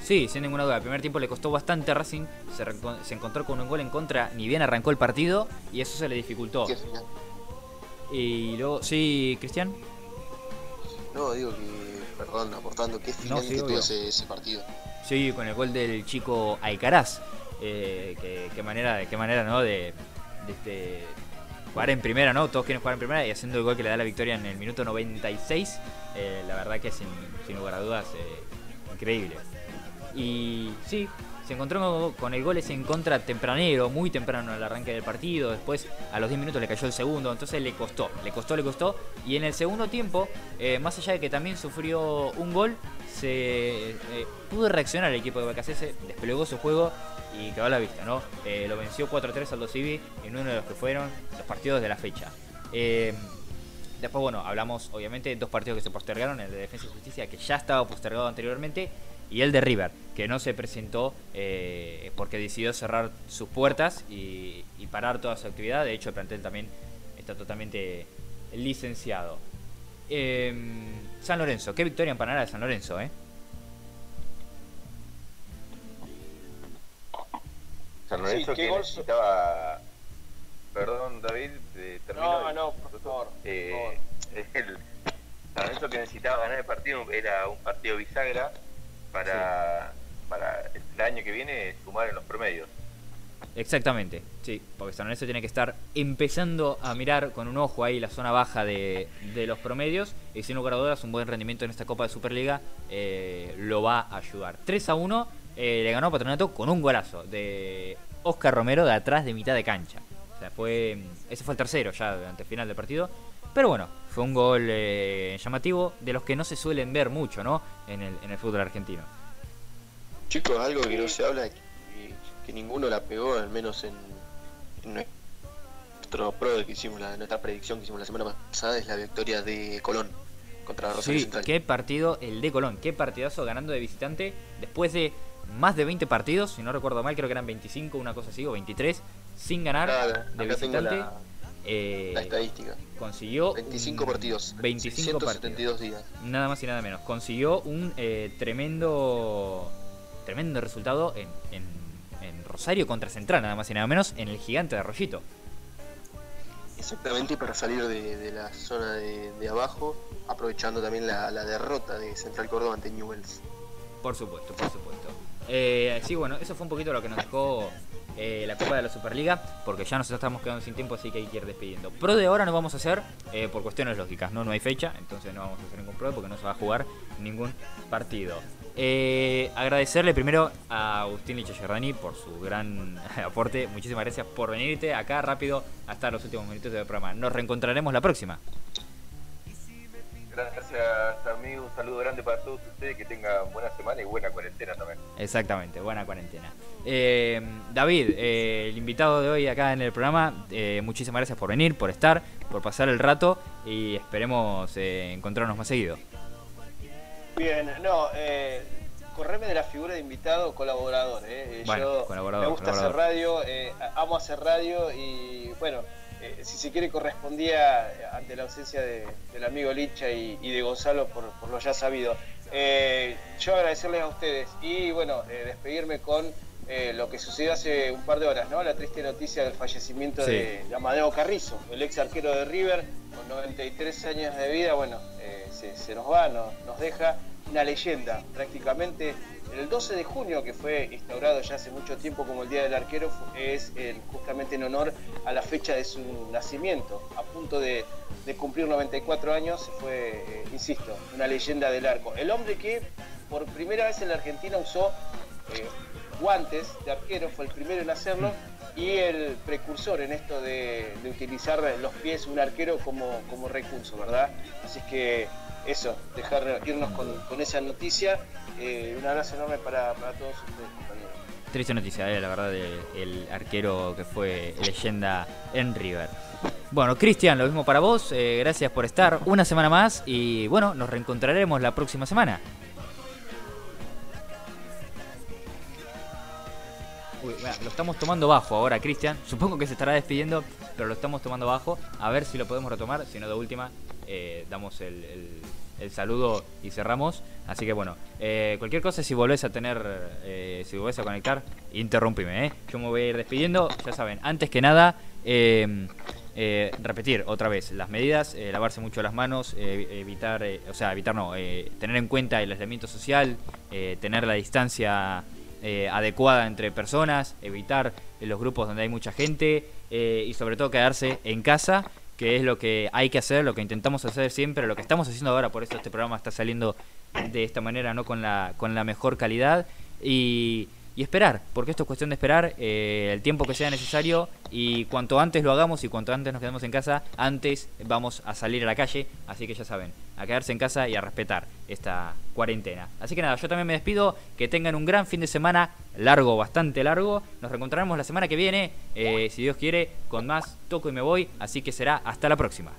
Sí, sin ninguna duda. El primer tiempo le costó bastante a Racing. Se, encontró con un gol en contra, ni bien arrancó el partido, y eso se le dificultó. Qué final. Y luego, sí, Cristian. No, digo que, perdón, aportando, qué final sí, que obvio. tuvo ese, ese partido. Sí, con el gol del chico Alcaraz. Eh, que- qué manera, qué manera, ¿no? De, de este, jugar en primera, ¿no? Todos quieren jugar en primera y haciendo el gol que le da la victoria en el minuto 96. eh, la verdad que sin, sin lugar a dudas, eh, increíble. Y sí, se encontró con el gol ese en contra tempranero, muy temprano al arranque del partido. Después, a los 10 minutos, le cayó el segundo. Entonces le costó, le costó, le costó. Y en el segundo tiempo, eh, más allá de que también sufrió un gol, se pudo reaccionar el equipo de BKCS, desplegó su juego y quedó a la vista, ¿no? Eh, lo venció 4-3 al 2 Civi en uno de los que fueron los partidos de la fecha. Eh, Después, bueno, hablamos obviamente de dos partidos que se postergaron, el de Defensa y Justicia, que ya estaba postergado anteriormente, y el de River, que no se presentó eh, porque decidió cerrar sus puertas y, y parar toda su actividad. De hecho, el plantel también está totalmente licenciado. San Lorenzo, qué victoria en Panamá de San Lorenzo, ¿eh? San Lorenzo que gol- necesitaba. Perdón, David, eh, termino No, y- no, por favor, por Eh, el San Lorenzo que necesitaba ganar el partido era un partido bisagra para, para el año que viene sumar en los promedios. Exactamente, sí, porque San Lorenzo tiene que estar empezando a mirar con un ojo ahí la zona baja de, de los promedios y sin lugar a dudas un buen rendimiento en esta Copa de Superliga eh, lo va a ayudar. 3 a 1 eh, le ganó a Patronato con un golazo de Oscar Romero de atrás de mitad de cancha. O sea, fue ese fue el tercero ya durante el final del partido. Pero bueno, fue un gol eh, llamativo de los que no se suelen ver mucho, ¿no? En el, en el fútbol argentino. Chicos, algo que no se habla, que, que ninguno la pegó, al menos en, en nuestro pro que hicimos, la, nuestra predicción que hicimos la semana pasada, es la victoria de Colón contra Rosario Sí, Central. qué partido el de Colón, qué partidazo ganando de visitante después de más de 20 partidos, si no recuerdo mal, creo que eran 25, una cosa así, o 23, sin ganar Claro, de visitante. la, eh, la estadística. consiguió 25 un- partidos, 25 partidos. 172 días. Nada más y nada menos. Consiguió un eh, tremendo tremendo resultado en, en- en Rosario contra Central, nada más y nada menos, en el gigante de Arroyito. Exactamente, para salir de, de la zona de, de abajo, aprovechando también la, la derrota de Central Córdoba ante Newells. Por supuesto, por supuesto. Eh, sí, bueno, eso fue un poquito lo que nos dejó eh, la Copa de la Superliga, porque ya nos estamos quedando sin tiempo, así que hay que ir despidiendo. Pro de ahora no vamos a hacer eh, por cuestiones lógicas, ¿no? No hay fecha, entonces no vamos a hacer ningún pro porque no se va a jugar ningún partido. Agradecerle primero a Agustín Licha Giordani por su gran aporte. Muchísimas gracias por venirte acá rápido hasta los últimos minutos del programa. Nos reencontraremos la próxima. Gracias, amigo. Un saludo grande para todos ustedes. Que tengan buena semana y buena cuarentena también. Exactamente, buena cuarentena. Eh, David, eh, el invitado de hoy acá en el programa, eh, muchísimas gracias por venir, por estar, por pasar el rato y esperemos eh, encontrarnos más seguido. Bien, no, eh, correme de la figura de invitado colaborador. Bueno, Yo colaborador, me gusta colaborador. hacer radio, eh, amo hacer radio y bueno, eh, si se quiere correspondía eh, ante la ausencia de- del amigo Licha y, y de Gonzalo por, por lo ya sabido. Eh, yo agradecerles a ustedes y bueno, eh, despedirme con lo que sucedió hace un par de horas, ¿no? La triste noticia del fallecimiento Sí. de Amadeo Carrizo, el ex arquero de River, con 93 años de vida, bueno, se, se nos va, no- nos deja una leyenda prácticamente. El 12 de junio, que fue instaurado ya hace mucho tiempo como el Día del Arquero, es justamente en honor a la fecha de su nacimiento. A punto de, cumplir 94 años, fue, eh, insisto, una leyenda del arco. El hombre que por primera vez en la Argentina usó eh, guantes de arquero, fue el primero en hacerlo y el precursor en esto de, de utilizar los pies un arquero como, como recurso, ¿verdad? Así es que eso, dejar irnos con, con esa noticia. Eh, un abrazo enorme para, para todos ustedes, compañeros. Triste noticia, eh, la verdad, del el arquero que fue leyenda en River. Bueno, Cristian, lo mismo para vos. eh, gracias por estar una semana más y bueno, nos reencontraremos la próxima semana. Uy, lo estamos tomando bajo ahora, Cristian. Supongo que se estará despidiendo pero lo estamos tomando bajo. A ver si lo podemos retomar. Si no, de última, eh, damos el, el- saludo y cerramos. Así que bueno, eh, cualquier cosa, si volvés a tener, eh, si volvés a conectar, interrúmpime. ¿eh? Yo me voy a ir despidiendo. Ya saben, antes que nada, eh, repetir otra vez las medidas, lavarse mucho las manos, evitar, o sea, evitar no, tener en cuenta el aislamiento social, tener la distancia eh, adecuada entre personas, evitar los grupos donde hay mucha gente eh, y sobre todo quedarse en casa, que es lo que hay que hacer, lo que intentamos hacer siempre, lo que estamos haciendo ahora, por eso este programa está saliendo de esta manera, no con la, con la mejor calidad. Y, y esperar, porque esto es cuestión de esperar eh, el tiempo que sea necesario y cuanto antes lo hagamos y cuanto antes nos quedemos en casa, antes vamos a salir a la calle, así que ya saben, a quedarse en casa y a respetar esta cuarentena. Así que nada, yo también me despido, que tengan un gran fin de semana, largo, bastante largo, nos reencontraremos la semana que viene, eh, si Dios quiere, con más Toco y me voy, así que será hasta la próxima.